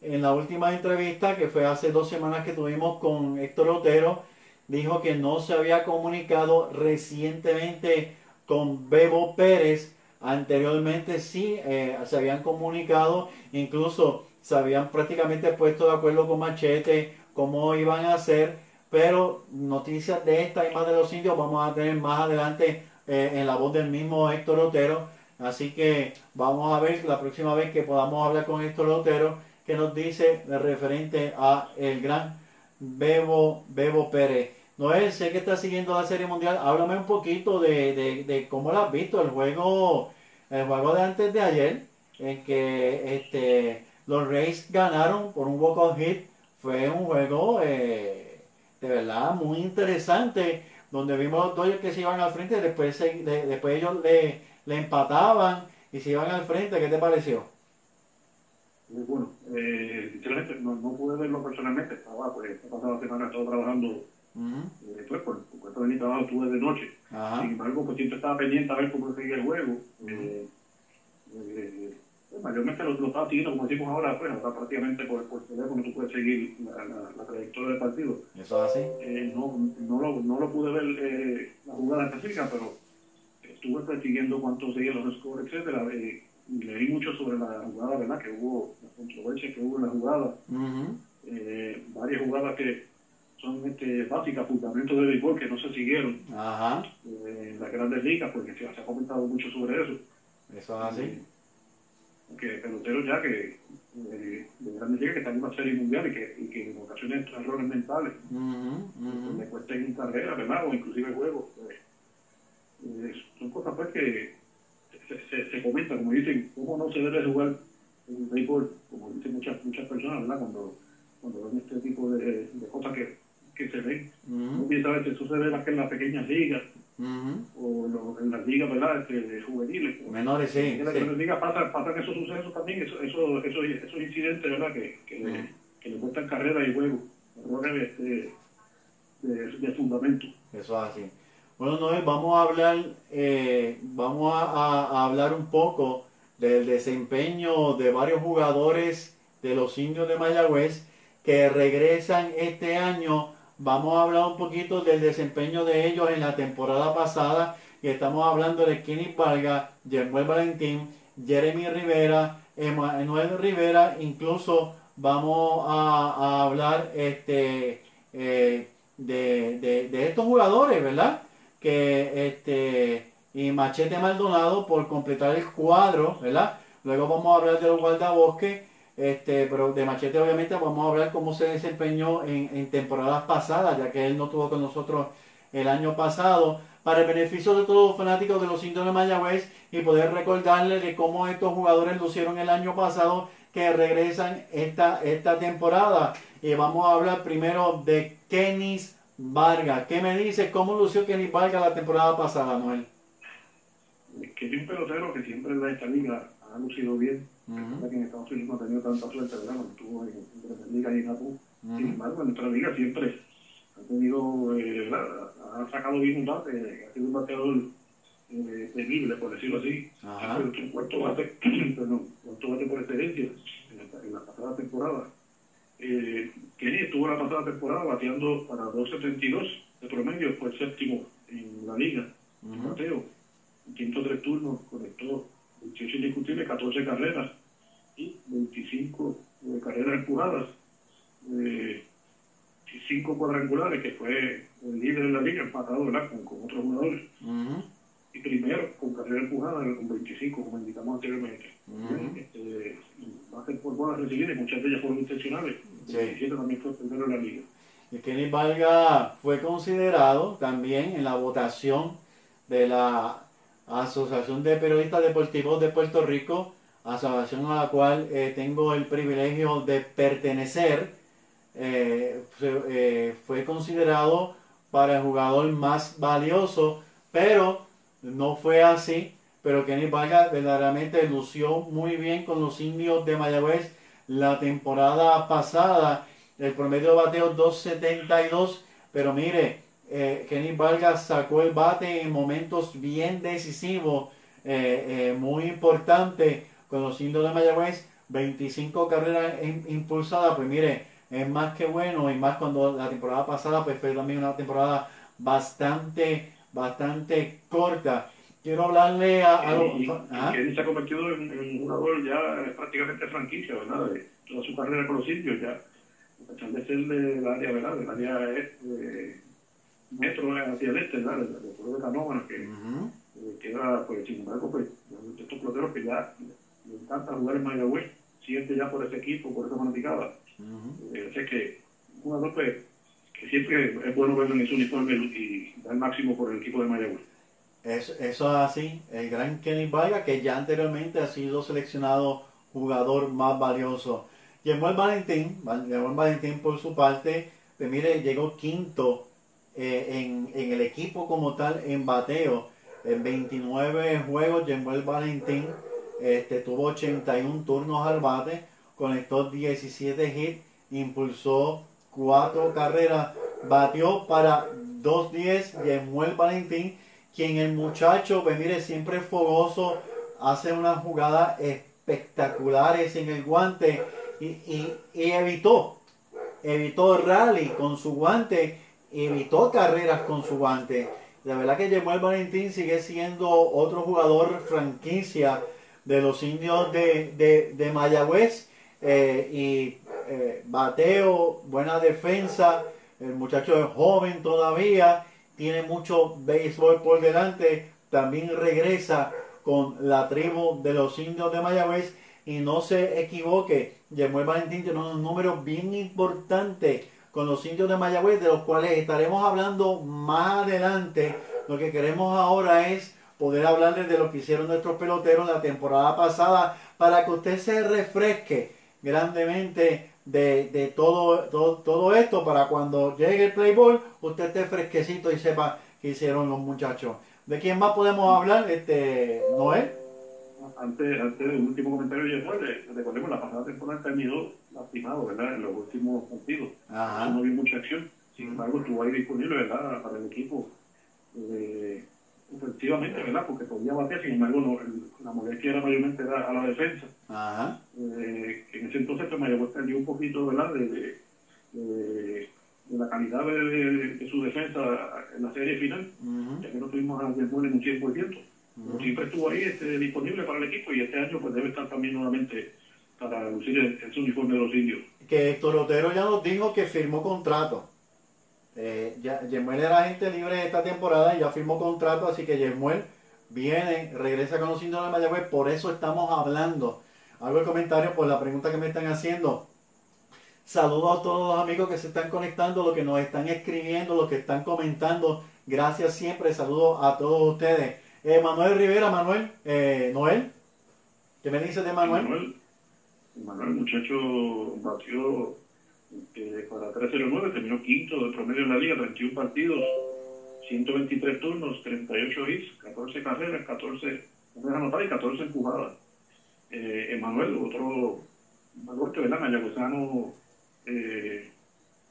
en la última entrevista que fue hace dos semanas que tuvimos con Héctor Otero dijo que no se había comunicado recientemente con Bebo Pérez anteriormente sí eh, se habían comunicado incluso se habían prácticamente puesto de acuerdo con Machete cómo iban a hacer pero noticias de esta y más de los indios vamos a tener más adelante eh, en la voz del mismo Héctor Otero. Así que vamos a ver la próxima vez que podamos hablar con Héctor Otero que nos dice referente a el gran Bebo, Bebo Pérez. Noel, sé que está siguiendo la Serie Mundial. Háblame un poquito de, de, de cómo lo has visto el juego, el juego de antes de ayer, en que este, los Rays ganaron por un walk-off hit. Fue un juego eh, de verdad muy interesante, donde vimos los Dodgers que se iban al frente, después, después ellos le, le empataban y se iban al frente. ¿Qué te pareció? Eh, bueno, eh, sinceramente no, no pude verlo personalmente, estaba pues esta pasada semana estaba trabajando Ujú, eh, pues por, por cuenta de mi trabajo estuve de noche. Ajá. Sin embargo, pues siempre estaba pendiente a ver cómo seguía el juego. Eh, eh, pues, mayormente lo, lo estaba siguiendo, como decimos ahora, pues ahora prácticamente por, por teléfono tú puedes seguir la, la, la trayectoria del partido. Eso es así. Eh, no, no, lo, no lo pude ver eh, la jugada específica, pero estuve persiguiendo cuánto seguían los scores, etcétera. Eh, leí mucho sobre la jugada, ¿verdad? Que hubo, la controversia que hubo en la jugada. Eh, varias jugadas que son este, básicas, fundamentos de béisbol que no se siguieron Ajá. eh, en las grandes ligas, porque se, se ha comentado mucho sobre eso. Eso es así. Que peloteros ya que eh, de grandes ligas que están en una serie mundial y que, y que en ocasiones errores mentales Ujú, ujú. le cuesten en carrera, ¿verdad? O inclusive juegos. pues, eh, son cosas pues que se, se, se comentan, como dicen, cómo no se debe jugar en el béisbol, como dicen muchas muchas personas, ¿verdad? Cuando, cuando ven este tipo de, de cosas que, que se ven. Ujú. piensa a veces, eso se ve en las pequeñas ligas o lo- en las ligas, ¿verdad? Este, juveniles. Menores, sí, En las sí. ligas pasan, pasan esos sucesos también, eso, eso, eso- esos incidentes, ¿verdad? Que, que le cuestan carrera y juego, errores este, de, de fundamento. Eso es así. Bueno, Noel, vamos a hablar, eh, vamos a, hablar un poco del desempeño de varios jugadores de los indios de Mayagüez que regresan este año. Vamos a hablar un poquito del desempeño de ellos en la temporada pasada y estamos hablando de Kenny Vargas, Jemuel Valentín, Jeremy Rivera, Emanuel Rivera, incluso vamos a, hablar este eh, de- de estos jugadores, ¿verdad? Que este y Machete Maldonado por completar el cuadro, ¿verdad? Luego vamos a hablar de los guardabosques, este, pero de Machete obviamente vamos a hablar cómo se desempeñó en, temporadas pasadas, ya que él no estuvo con nosotros el año pasado, para el beneficio de todos los fanáticos de los indios de Mayagüez y poder recordarles de cómo estos jugadores lucieron el año pasado que regresan esta, esta temporada. Y vamos a hablar primero de Kenis Vargas. ¿Qué me dice? ¿Cómo lució Kenis Vargas la temporada pasada, Noel? Que es un pelotero que siempre en esta liga ha lucido bien. Verdad que en Estados Unidos no ha tenido tanta suerte, ¿verdad? Cuando estuvo en, en Ligas y en Japón. Sin embargo, en nuestra liga siempre ha tenido, eh, ha sacado bien un bate, ha sido un bateador eh, temible, por decirlo así. Ha sido un cuarto bate, [CLEARS THROAT] perdón, cuarto bate por excelencia en la, en la pasada temporada. Eh, Kenny estuvo la pasada temporada bateando para 2.72 de promedio, fue el séptimo en la liga, en Ujú. bateo. En quinto tres turnos conectó 18 indiscutibles, 14 carreras y 25 eh, carreras empujadas. Eh, y cinco cuadrangulares, que fue el líder de la liga, empatado ¿verdad? Con, con otros jugadores. Y primero, con carrera empujada, con 25, como indicamos anteriormente. Ujú. Este, bases por bolas recibidas, muchas de ellas fueron intencionales. Sí. 17 también fue primero en la liga. Y Kenny Vargas fue considerado también en la votación de la Asociación de Periodistas Deportivos de Puerto Rico, asociación a la cual eh, tengo el privilegio de pertenecer. Eh, fue, eh, fue considerado para el jugador más valioso, pero no fue así. Pero Kenny Vargas verdaderamente lució muy bien con los indios de Mayagüez la temporada pasada. El promedio de bateo 272. Pero mire, eh, Kenny Vargas sacó el bate en momentos bien decisivos, eh, eh, muy importante con los indios de Mayagüez. 25 carreras im- impulsadas. Pues mire, es más que bueno. Y más cuando la temporada pasada pues fue también una temporada bastante, bastante corta. Quiero hablarle a, a los- y, y ¿Ah? Kenny se ha convertido en, un jugador ya prácticamente franquicia, ¿verdad? De toda su carrera con los indios ya. Pesar de ser del área, ¿verdad? Del área este, metro hacia el este, ¿verdad? Del, pueblo de Canóvana, que Ujú. eh, queda, pues, sin embargo, pues, de estos peloteros que ya le encanta jugar en Mayagüez, siente ya por ese equipo, por esa fanaticada. Ujú. Eh, sé que un jugador, pues, que siempre es bueno verlo en su uniforme y dar el máximo por el equipo de Mayagüez. Eso, eso es así. El gran Kenny Vargas, que ya anteriormente ha sido seleccionado jugador más valioso. Yemuel Valentín, Val- Yemuel Valentín por su parte, pues mire, llegó quinto eh, en, en el equipo como tal en bateo. En 29 juegos, Yemuel Valentín este, tuvo 81 turnos al bate, conectó 17 hits, impulsó 4 carreras, batió para 2-10 Yemuel Valentín, quien el muchacho, pues mire, siempre es fogoso, hace unas jugadas espectaculares en el guante y, y- y evitó, evitó rally con su guante, evitó carreras con su guante. La verdad que Yemuel Valentín sigue siendo otro jugador franquicia de los indios de, de, de Mayagüez eh, y eh, bateo, buena defensa, el muchacho es joven todavía, tiene mucho béisbol por delante, también regresa con la tribu de los indios de Mayagüez y no se equivoque, Yemuel Valentín tiene unos números bien importantes con los indios de Mayagüez, de los cuales estaremos hablando más adelante. Lo que queremos ahora es poder hablarles de lo que hicieron nuestros peloteros la temporada pasada para que usted se refresque grandemente de, de todo, todo, todo esto para cuando llegue el Playboy, usted esté fresquecito y sepa qué hicieron los muchachos. ¿De quién más podemos hablar? Este, Noel. Antes, antes del último comentario de Yesuel, recordemos, la pasada temporada terminó lastimado, ¿verdad? En los últimos partidos. Ajá. No había mucha acción. Sin embargo, estuvo ahí disponible, ¿verdad? Para el equipo. Eh, ofensivamente, ¿verdad? Porque podía bater, sin embargo, no, el- la molestia era mayormente a la defensa. Ajá. Eh, en ese entonces pues, Mayagüez perdió un poquito, ¿verdad? De, de, de- de la calidad de, su defensa en la serie final, ya que no tuvimos a Yesuel en un 100%. Pero siempre estuvo ahí este, disponible para el equipo y este año pues debe estar también nuevamente para lucir el- ese uniforme de los indios. que Héctor Otero ya nos dijo que firmó contrato. Eh, Yemuel era agente libre esta temporada y ya firmó contrato, así que Yemuel viene, regresa con los indios de Mayagüez, por eso estamos hablando. Hago el comentario por la pregunta que me están haciendo. Saludos a todos los amigos que se están conectando, los que nos están escribiendo, los que están comentando. Gracias siempre, saludos a todos ustedes. Eh, Manuel Rivera, Manuel, eh, Noel, ¿qué me dices de Manuel? Manuel, Manuel, el muchacho batió eh, para 309, terminó quinto de promedio en la liga, 31 partidos, 123 turnos, 38 hits, 14 carreras, 14 carreras anotadas y 14 empujadas. Eh, Emanuel, otro valor que ¿verdad? Mayagüezano eh,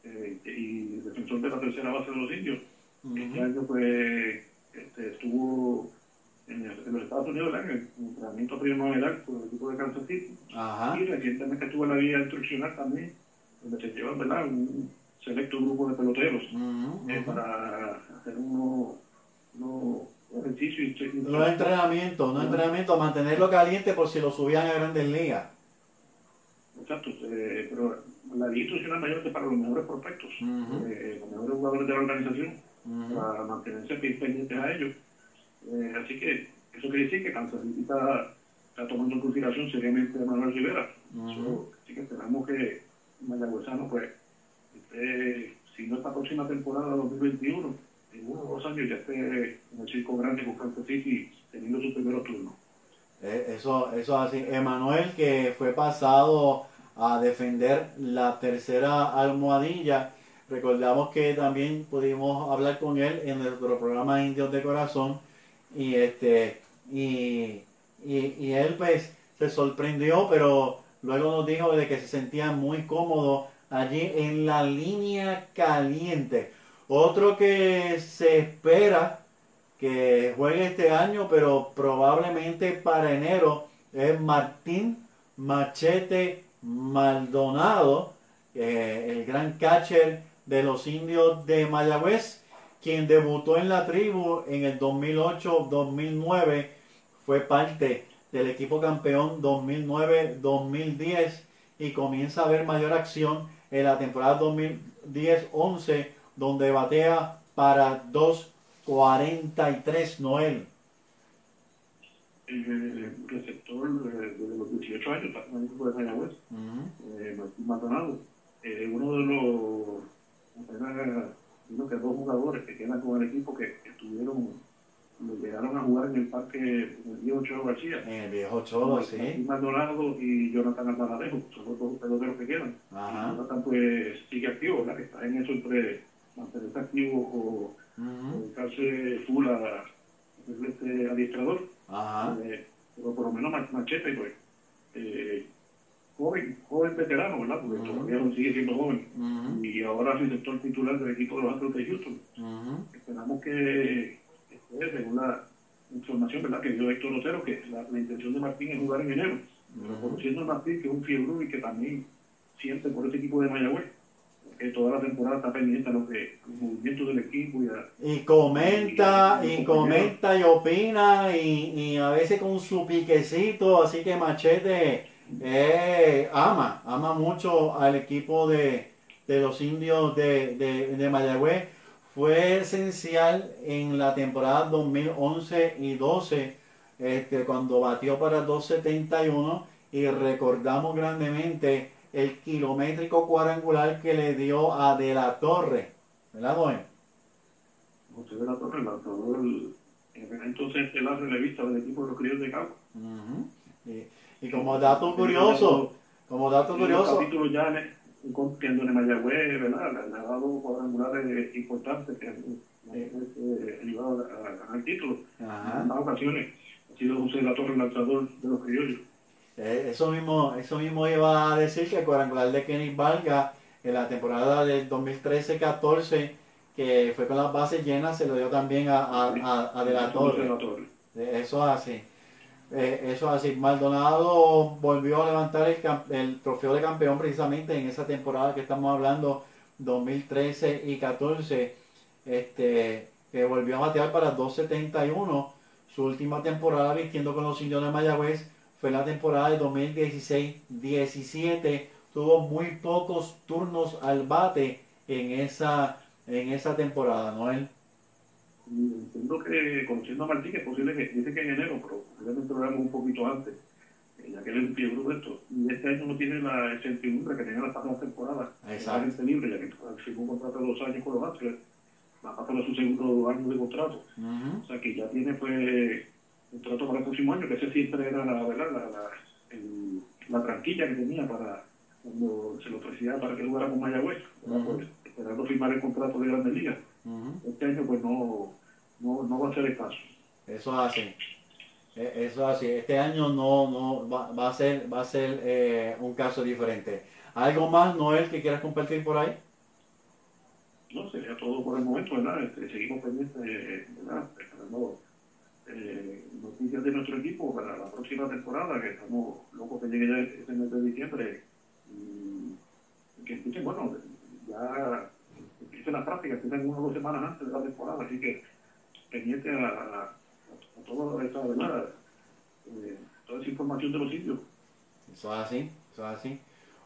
eh, y defensor de la tercera base de los indios. Este año pues este, estuvo en, el- en los Estados Unidos ¿verdad? en el entrenamiento primaveral con el equipo de Kansas City Ajá. y recientemente estuvo en la vía instruccional también donde se llevan ¿verdad? un selecto grupo de peloteros eh, ujú. para hacer unos unos ejercicios y- No entrenamiento, no entrenamiento, mantenerlo caliente por si lo subían a grandes ligas. Exacto, eh, pero la vía instruccional mayor es para los mejores prospectos, eh, los mejores jugadores de la organización, para mantenerse bien pendientes a ellos. Así que eso quiere decir que Kansas City está, está tomando en consideración seriamente a Manuel Rivera. Eso- así que esperamos que Mayagüezano, pues, esté, si no esta próxima temporada 2021, en uno o dos años ya esté en el circo grande con Kansas teniendo su primer turno. Eh, Eso, eso así. Emanuel que fue pasado a defender la tercera almohadilla. Recordamos que también pudimos hablar con él en nuestro programa Indios de Corazón y este y, y él pues se sorprendió, pero luego nos dijo de que se sentía muy cómodo allí en la línea caliente. Otro que se espera que juegue este año, pero probablemente para enero, es Martín Machete Maldonado, eh, el gran catcher de los indios de Mayagüez, quien debutó en la tribu en el 2008-2009, fue parte del equipo campeón 2009-2010 y comienza a ver mayor acción en la temporada 2010-11, donde batea para 2.43 Noel. El receptor eh, de los 18 años, en el equipo de Mayagüez, eh, Martín Maldonado, eh, uno de los, dos jugadores que quedan con el equipo que estuvieron, lo llegaron a jugar en el parque, en el viejo Cholo García. En el viejo Cholo, Martín sí. Maldonado y Jonathan Alvarado, son los dos peloteros que quedan. Ajá. Jonathan pues sigue activo, ¿verdad? Que está en eso entre mantenerse activo o, dedicarse full a, este adiestrador. Ajá. Eh, pero por lo menos Mach- Machete, pues, eh, joven, joven veterano, ¿verdad? Porque Ujú. todavía no sigue siendo joven. Y ahora es receptor titular del equipo de los Astros de Houston. Esperamos que, según la información, ¿verdad? Que dio Héctor Otero, que la, la intención de Martín es jugar en enero. Ujú. Conociendo a Martín, que es un fiebre y que también siente por ese equipo de Mayagüez, que toda la temporada está pendiente a lo que, los movimientos del equipo y a, Y comenta, y comenta y opina, y, y a veces con su piquecito, así que Machete eh, ama, ama mucho al equipo de, de los indios de, de, de Mayagüez. Fue esencial en la temporada 2011 y 12, este, cuando batió para 271, y recordamos grandemente el kilométrico cuadrangular que le dio a De la Torre, ¿verdad, Noé? José de la Torre, lanzador, el, en entonces estelar relevista del equipo de los críos de Cabo. Y, y como dato curioso, como dato curioso, ya un contiendo en Mayagüez, ¿verdad? Le, ha dado cuadrangulares importantes que han eh, ayudado a, ganar el título. En más ocasiones ha sido José La Torre el lanzador de los criollos. Eh, eso mismo, eso mismo iba a decir que el cuadrangular de Kenny Valga en la temporada del 2013-14, que fue con las bases llenas, se lo dio también a, a, a, De La Torre. Eso así. Eh, eso así. Maldonado volvió a levantar el, trofeo de campeón precisamente en esa temporada que estamos hablando, 2013 y 14, este, volvió a batear para 271. Su última temporada vistiendo con los indios de Mayagüez fue la temporada de 2016-17. Tuvo muy pocos turnos al bate en esa, en esa temporada, ¿no? Él entiendo que, conociendo a Martín, es posible que dice que en enero, pero lo hagamos un poquito antes, ya que él de esto. Y este año no tiene la incertidumbre que tenía las pasadas temporadas. Exacto. libre, ya que firmó un contrato de dos años con los Astros, va a pasar su segundo año de contrato. O sea que ya tiene pues un trato para el próximo año, que ese siempre era la, ¿verdad? la, la, la tranquilla que tenía para cuando se lo ofrecía para que jugara con Mayagüez, pues, esperando firmar el contrato de Grandes Ligas. Este año pues no, no, no va a ser el caso. Eso es así. E, eso es así. Este año no, no va, va a ser, va a ser eh, un caso diferente. ¿Algo más, Noel, que quieras compartir por ahí? No, sería todo por el momento, ¿verdad? Este, seguimos pendientes, ¿verdad? Esperando eh, noticias de nuestro equipo para la próxima temporada, que estamos locos que llegue ya este mes de diciembre. Y que escuchen, bueno, ya empiecen las prácticas, empiezan una o dos semanas antes de la temporada, así que pendiente a, a, a toda esa, ¿verdad? Eh, toda esa información de los sitios. Eso es así, eso es así.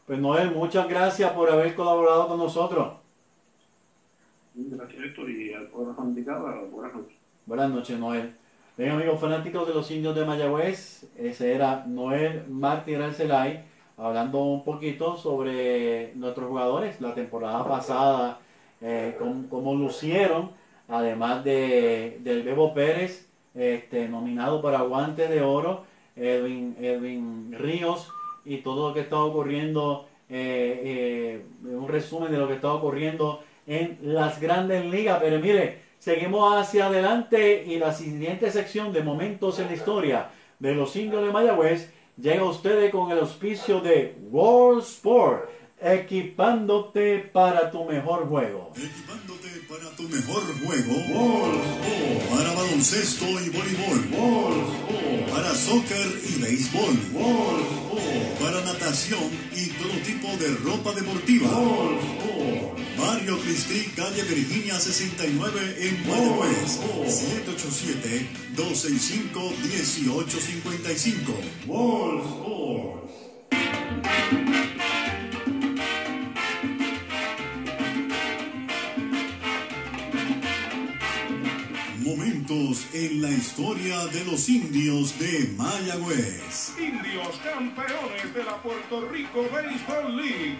Pues Noel, muchas gracias por haber colaborado con nosotros. Gracias Héctor y al poder indicada, buenas noches. Buenas noches Noel. Bien amigos fanáticos de los indios de Mayagüez, ese era Noel Martín Arcelay hablando un poquito sobre nuestros jugadores la temporada pasada, eh, cómo lucieron además de, del Bebo Pérez, este, nominado para Guante de Oro, Edwin, Edwin Ríos y todo lo que está ocurriendo, eh, eh, un resumen de lo que está ocurriendo en las grandes ligas. Pero mire, seguimos hacia adelante y la siguiente sección de momentos en la historia de los indios de Mayagüez llega a ustedes con el auspicio de World Sport equipándote para tu mejor juego. Equipándote para tu mejor juego. Para baloncesto y voleibol. Para soccer y béisbol. Para natación y todo tipo de ropa deportiva. Mario Cristi, calle Virginia 69 en Mayagüez. 787-265-1855. Wall en la historia de los indios de Mayagüez. Indios campeones de la Puerto Rico Baseball League.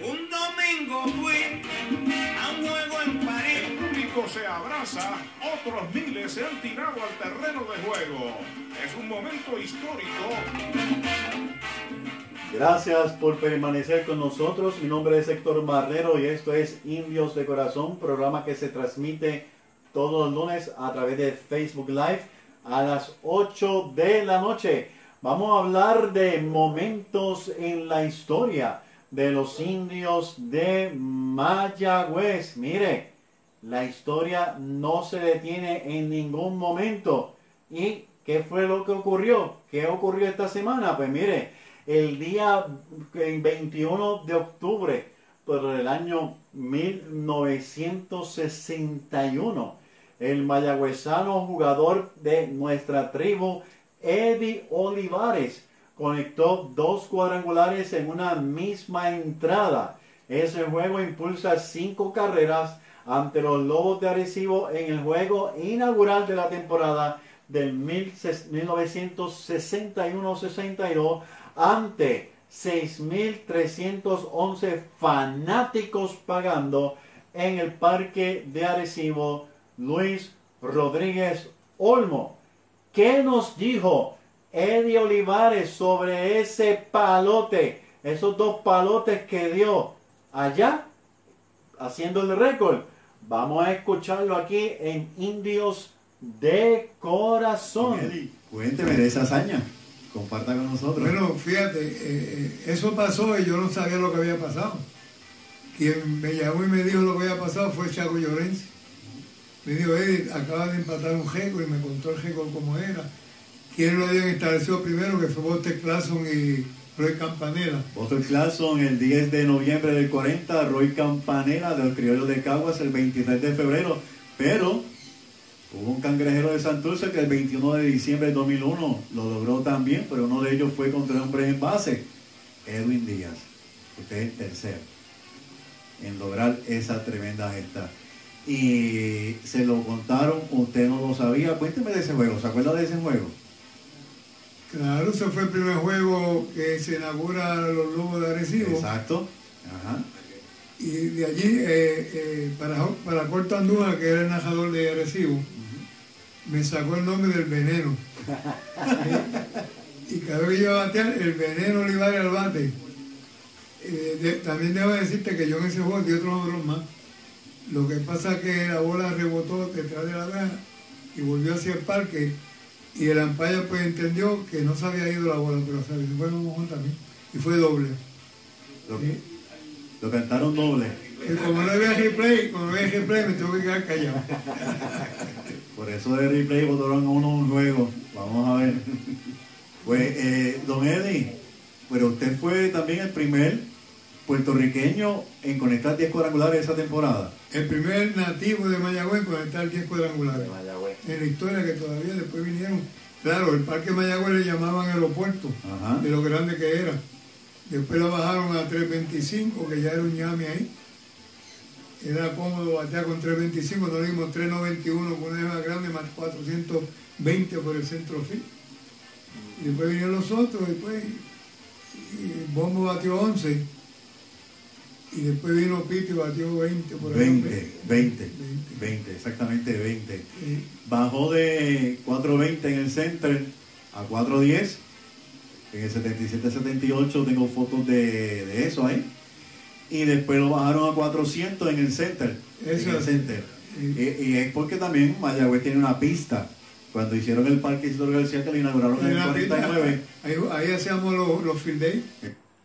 Un domingo fui a un juego en París. El público se abraza, otros miles se han tirado al terreno de juego. Es un momento histórico. Gracias por permanecer con nosotros. Mi nombre es Héctor Marrero y esto es Indios de Corazón, programa que se transmite todos los lunes a través de Facebook Live a las 8 de la noche. Vamos a hablar de momentos en la historia de los indios de Mayagüez. Mire, la historia no se detiene en ningún momento. ¿Y qué fue lo que ocurrió? ¿Qué ocurrió esta semana? Pues mire, el día 21 de octubre por el año 1961 el mayagüezano jugador de nuestra tribu, Eddie Olivares, conectó dos cuadrangulares en una misma entrada. Ese juego impulsa cinco carreras ante los Lobos de Arecibo en el juego inaugural de la temporada del 1961-62 ante 6.311 fanáticos pagando en el parque de Arecibo Luis Rodríguez Olmo. ¿Qué nos dijo Eddie Olivares sobre ese palote? Esos dos palotes que dio allá haciendo el récord. Vamos a escucharlo aquí en Indios de Corazón. Eli, cuénteme de esa hazaña. Comparta con nosotros. Bueno, fíjate, eh, eh, eso pasó y yo no sabía lo que había pasado. Quien me llamó y me dijo lo que había pasado fue Chaco Llorenzi. Me dijo, Eddie, acaba de empatar un récord y me contó el récord como era. ¿Quién lo habían establecido primero? Que fue Walter Clason y Roy Campanella. Walter Clason el 10 de noviembre del 40, Roy Campanella de los de Caguas el 23 de febrero. Pero hubo un cangrejero de Santurce que el 21 de diciembre del 2001 lo logró también, pero uno de ellos fue contra hombres en base, Edwin Díaz. Usted es el tercero en lograr esa tremenda gesta. Y se lo contaron, usted no lo sabía. Cuénteme de ese juego, ¿se acuerda de ese juego? Claro, ese fue el primer juego que se inaugura los Lobos de Arecibo. Exacto. Ajá. Y de allí, eh, eh, para, para Corto Andújar, que era el narrador de Arecibo, me sacó el nombre del veneno. [LAUGHS] y cada vez que yo iba a batear, el veneno le iba a al bate. Eh, de- también debo decirte que yo en ese juego di otro nombre más. Lo que pasa es que la bola rebotó detrás de la caja y volvió hacia el parque. Y el umpire pues entendió que no se había ido la bola, pero se fue un mojón también. Y fue doble. Lo, Sí. lo cantaron doble. Y como no había replay, como no había replay, me tengo que quedar callado. Por eso de replay votaron a uno un juego. Vamos a ver. Pues, eh, don Eddie, pero usted fue también el primer puertorriqueño en conectar 10 cuadrangulares esa temporada. El primer nativo de Mayagüez en conectar 10 cuadrangulares. De Mayagüez. En la historia que todavía después vinieron. Claro, el parque Mayagüez le llamaban aeropuerto, Ajá. de lo grande que era. Después lo bajaron a 325, que ya era un llame ahí. Era cómodo batear con 325, no le dimos 391 con una más grande, más 420 por el centro fin. Y después vinieron los otros, después y Bombo batió 11. Y después vino Pito y batió 20 por ahí. 20, 20, 20. 20, exactamente 20. Eh, Bajó de 4.20 en el center a 4.10. En el 77-78 tengo fotos de, de eso ahí. Y después lo bajaron a 400 en el center. Eso en el center. Sí. Y, y es porque también Mayagüez tiene una pista. Cuando hicieron el parque Isidoro García que lo inauguraron en el la pista, 49. ahí, ahí hacíamos los, los field days.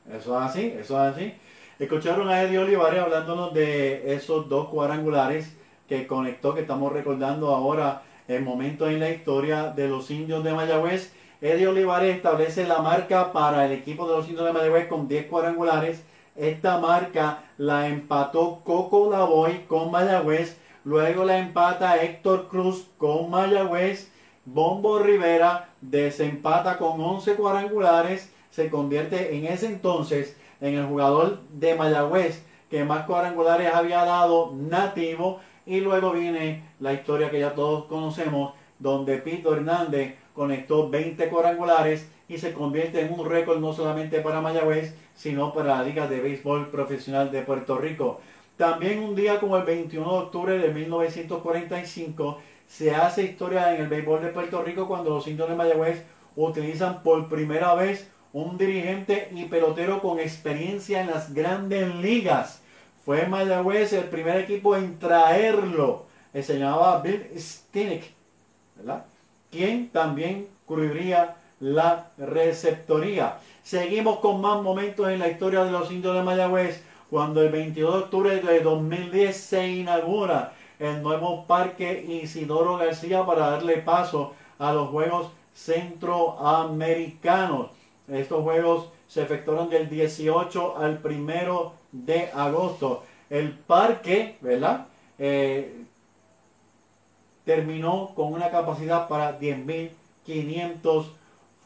Eso es así, eso es así. Escucharon a Eddie Olivares hablándonos de esos dos cuadrangulares que conectó, que estamos recordando ahora en momentos en la historia de los indios de Mayagüez. Eddie Olivares establece la marca para el equipo de los indios de Mayagüez con 10 cuadrangulares. Esta marca la empató Coco Lavoy con Mayagüez. Luego la empata Héctor Cruz con Mayagüez. Bombo Rivera desempata con 11 cuadrangulares. Se convierte en ese entonces en el jugador de Mayagüez que más cuadrangulares había dado nativo. Y luego viene la historia que ya todos conocemos, donde Pito Hernández conectó 20 cuadrangulares y se convierte en un récord no solamente para Mayagüez, sino para la Liga de Béisbol Profesional de Puerto Rico. También un día como el 21 de octubre de 1945 se hace historia en el béisbol de Puerto Rico cuando los indios de Mayagüez utilizan por primera vez un dirigente y pelotero con experiencia en las grandes ligas. Fue Mayagüez el primer equipo en traerlo. Eh, Se llamaba Bill Stinek, ¿verdad? Quien también cubriría la receptoría. Seguimos con más momentos en la historia de los indios de Mayagüez, cuando el 22 de octubre de 2010 se inaugura el nuevo Parque Isidoro García para darle paso a los Juegos Centroamericanos. Estos juegos se efectuaron del 18 al 1 de agosto. El parque, ¿verdad? Eh, terminó con una capacidad para 10.500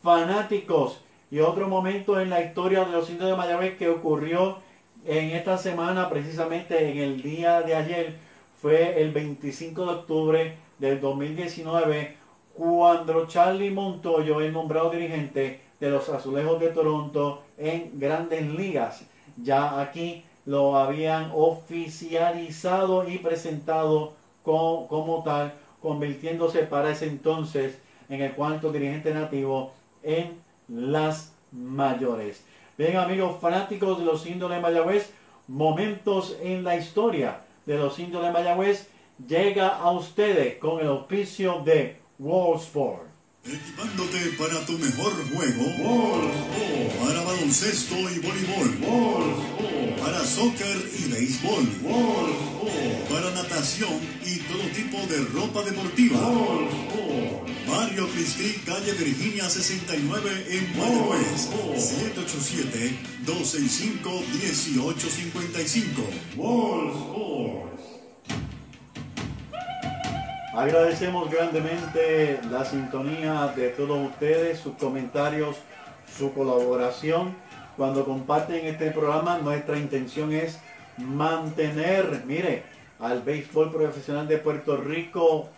fanáticos. Y otro momento en la historia de los indios de Mayagüez que ocurrió en esta semana, precisamente en el día de ayer, fue el 25 de octubre del 2019, cuando Charlie Montoyo es nombrado dirigente de los Azulejos de Toronto en grandes ligas. Ya aquí lo habían oficializado y presentado co- como tal, convirtiéndose para ese entonces en el cuarto dirigente nativo en las mayores. Bien amigos fanáticos de los de Mayagüez, momentos en la historia de los de Mayagüez llega a ustedes con el auspicio de World Sport. Equipándote para tu mejor juego. Para baloncesto y voleibol. Para soccer y béisbol. Para natación y todo tipo de ropa deportiva. Mario Cristi, calle Virginia 69 en Mayagüez. 787-265-1855. Agradecemos grandemente la sintonía de todos ustedes, sus comentarios, su colaboración. Cuando comparten este programa, nuestra intención es mantener, mire, al béisbol profesional de Puerto Rico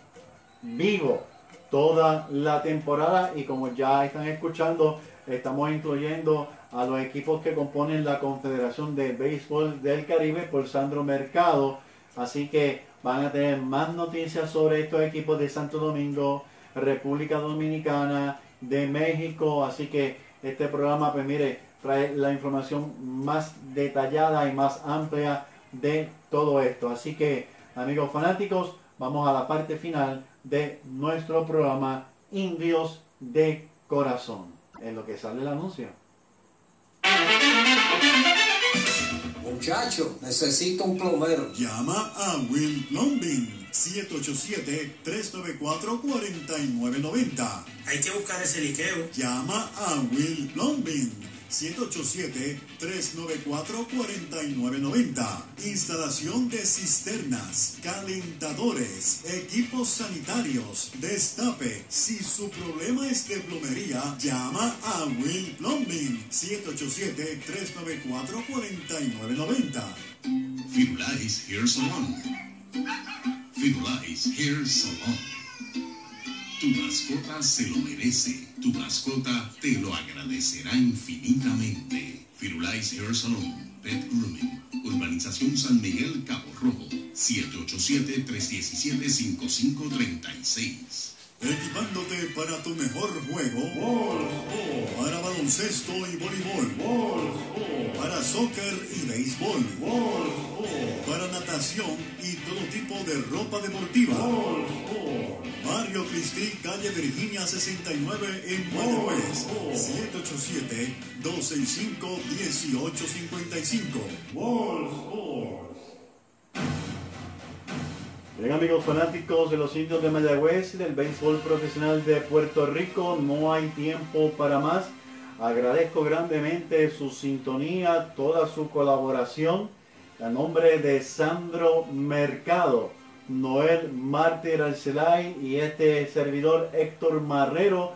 vivo toda la temporada y como ya están escuchando, estamos incluyendo a los equipos que componen la Confederación de Béisbol del Caribe por Sandro Mercado. Así que van a tener más noticias sobre estos equipos de Santo Domingo, República Dominicana, de México. Así que este programa, pues mire, trae la información más detallada y más amplia de todo esto. Así que, amigos fanáticos, vamos a la parte final de nuestro programa Indios de Corazón. En lo que sale el anuncio. Muchacho, necesito un plomero. Llama a Will Plumbing. 787-394-4990. Hay que buscar ese liqueo. Llama a Will Plumbing. 787-394-4990. Instalación de cisternas, calentadores, equipos sanitarios, destape. Si su problema es de plomería, llama a Will Plumbing. 787-394-4990. Firulais Hair Salon. Firulais Hair Salon. Tu mascota se lo merece. Tu mascota te lo agradecerá infinitamente. Firulais Hair Salon. Pet Grooming. Urbanización San Miguel, Cabo Rojo. 787-317-5536. Equipándote para tu mejor juego. Para baloncesto y voleibol. Para soccer y béisbol. Para natación y todo tipo de ropa deportiva. Mario Cristi, calle Virginia 69 en Mayagüez. 787-265-1855. Bien amigos fanáticos de los indios de Mayagüez y del béisbol profesional de Puerto Rico, no hay tiempo para más. Agradezco grandemente su sintonía, toda su colaboración. A nombre de Sandro Mercado, Noel Mártir Arcelay y este servidor Héctor Marrero,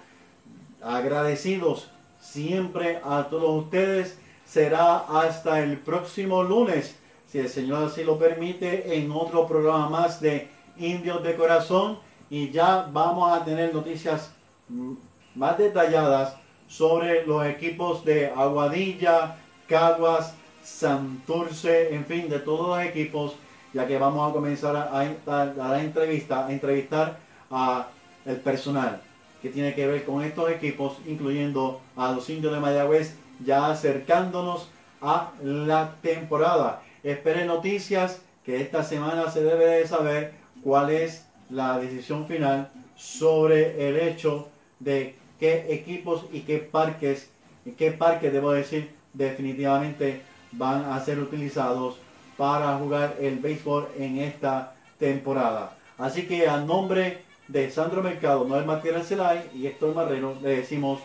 agradecidos siempre a todos ustedes. Será hasta el próximo lunes si el Señor así lo permite, en otro programa más de Indios de Corazón. Y ya vamos a tener noticias mm, más detalladas sobre los equipos de Aguadilla, Caguas, Santurce, en fin, de todos los equipos, ya que vamos a comenzar a, a, a la entrevista, a entrevistar a el personal que tiene que ver con estos equipos, incluyendo a los indios de Mayagüez, ya acercándonos a la temporada. Espere noticias que esta semana se debe de saber cuál es la decisión final sobre el hecho de qué equipos y qué parques, qué parques debo decir, definitivamente van a ser utilizados para jugar el béisbol en esta temporada. Así que a nombre de Sandro Mercado, Noel Martínez Celay y Héctor Marrero le decimos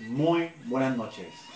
muy buenas noches.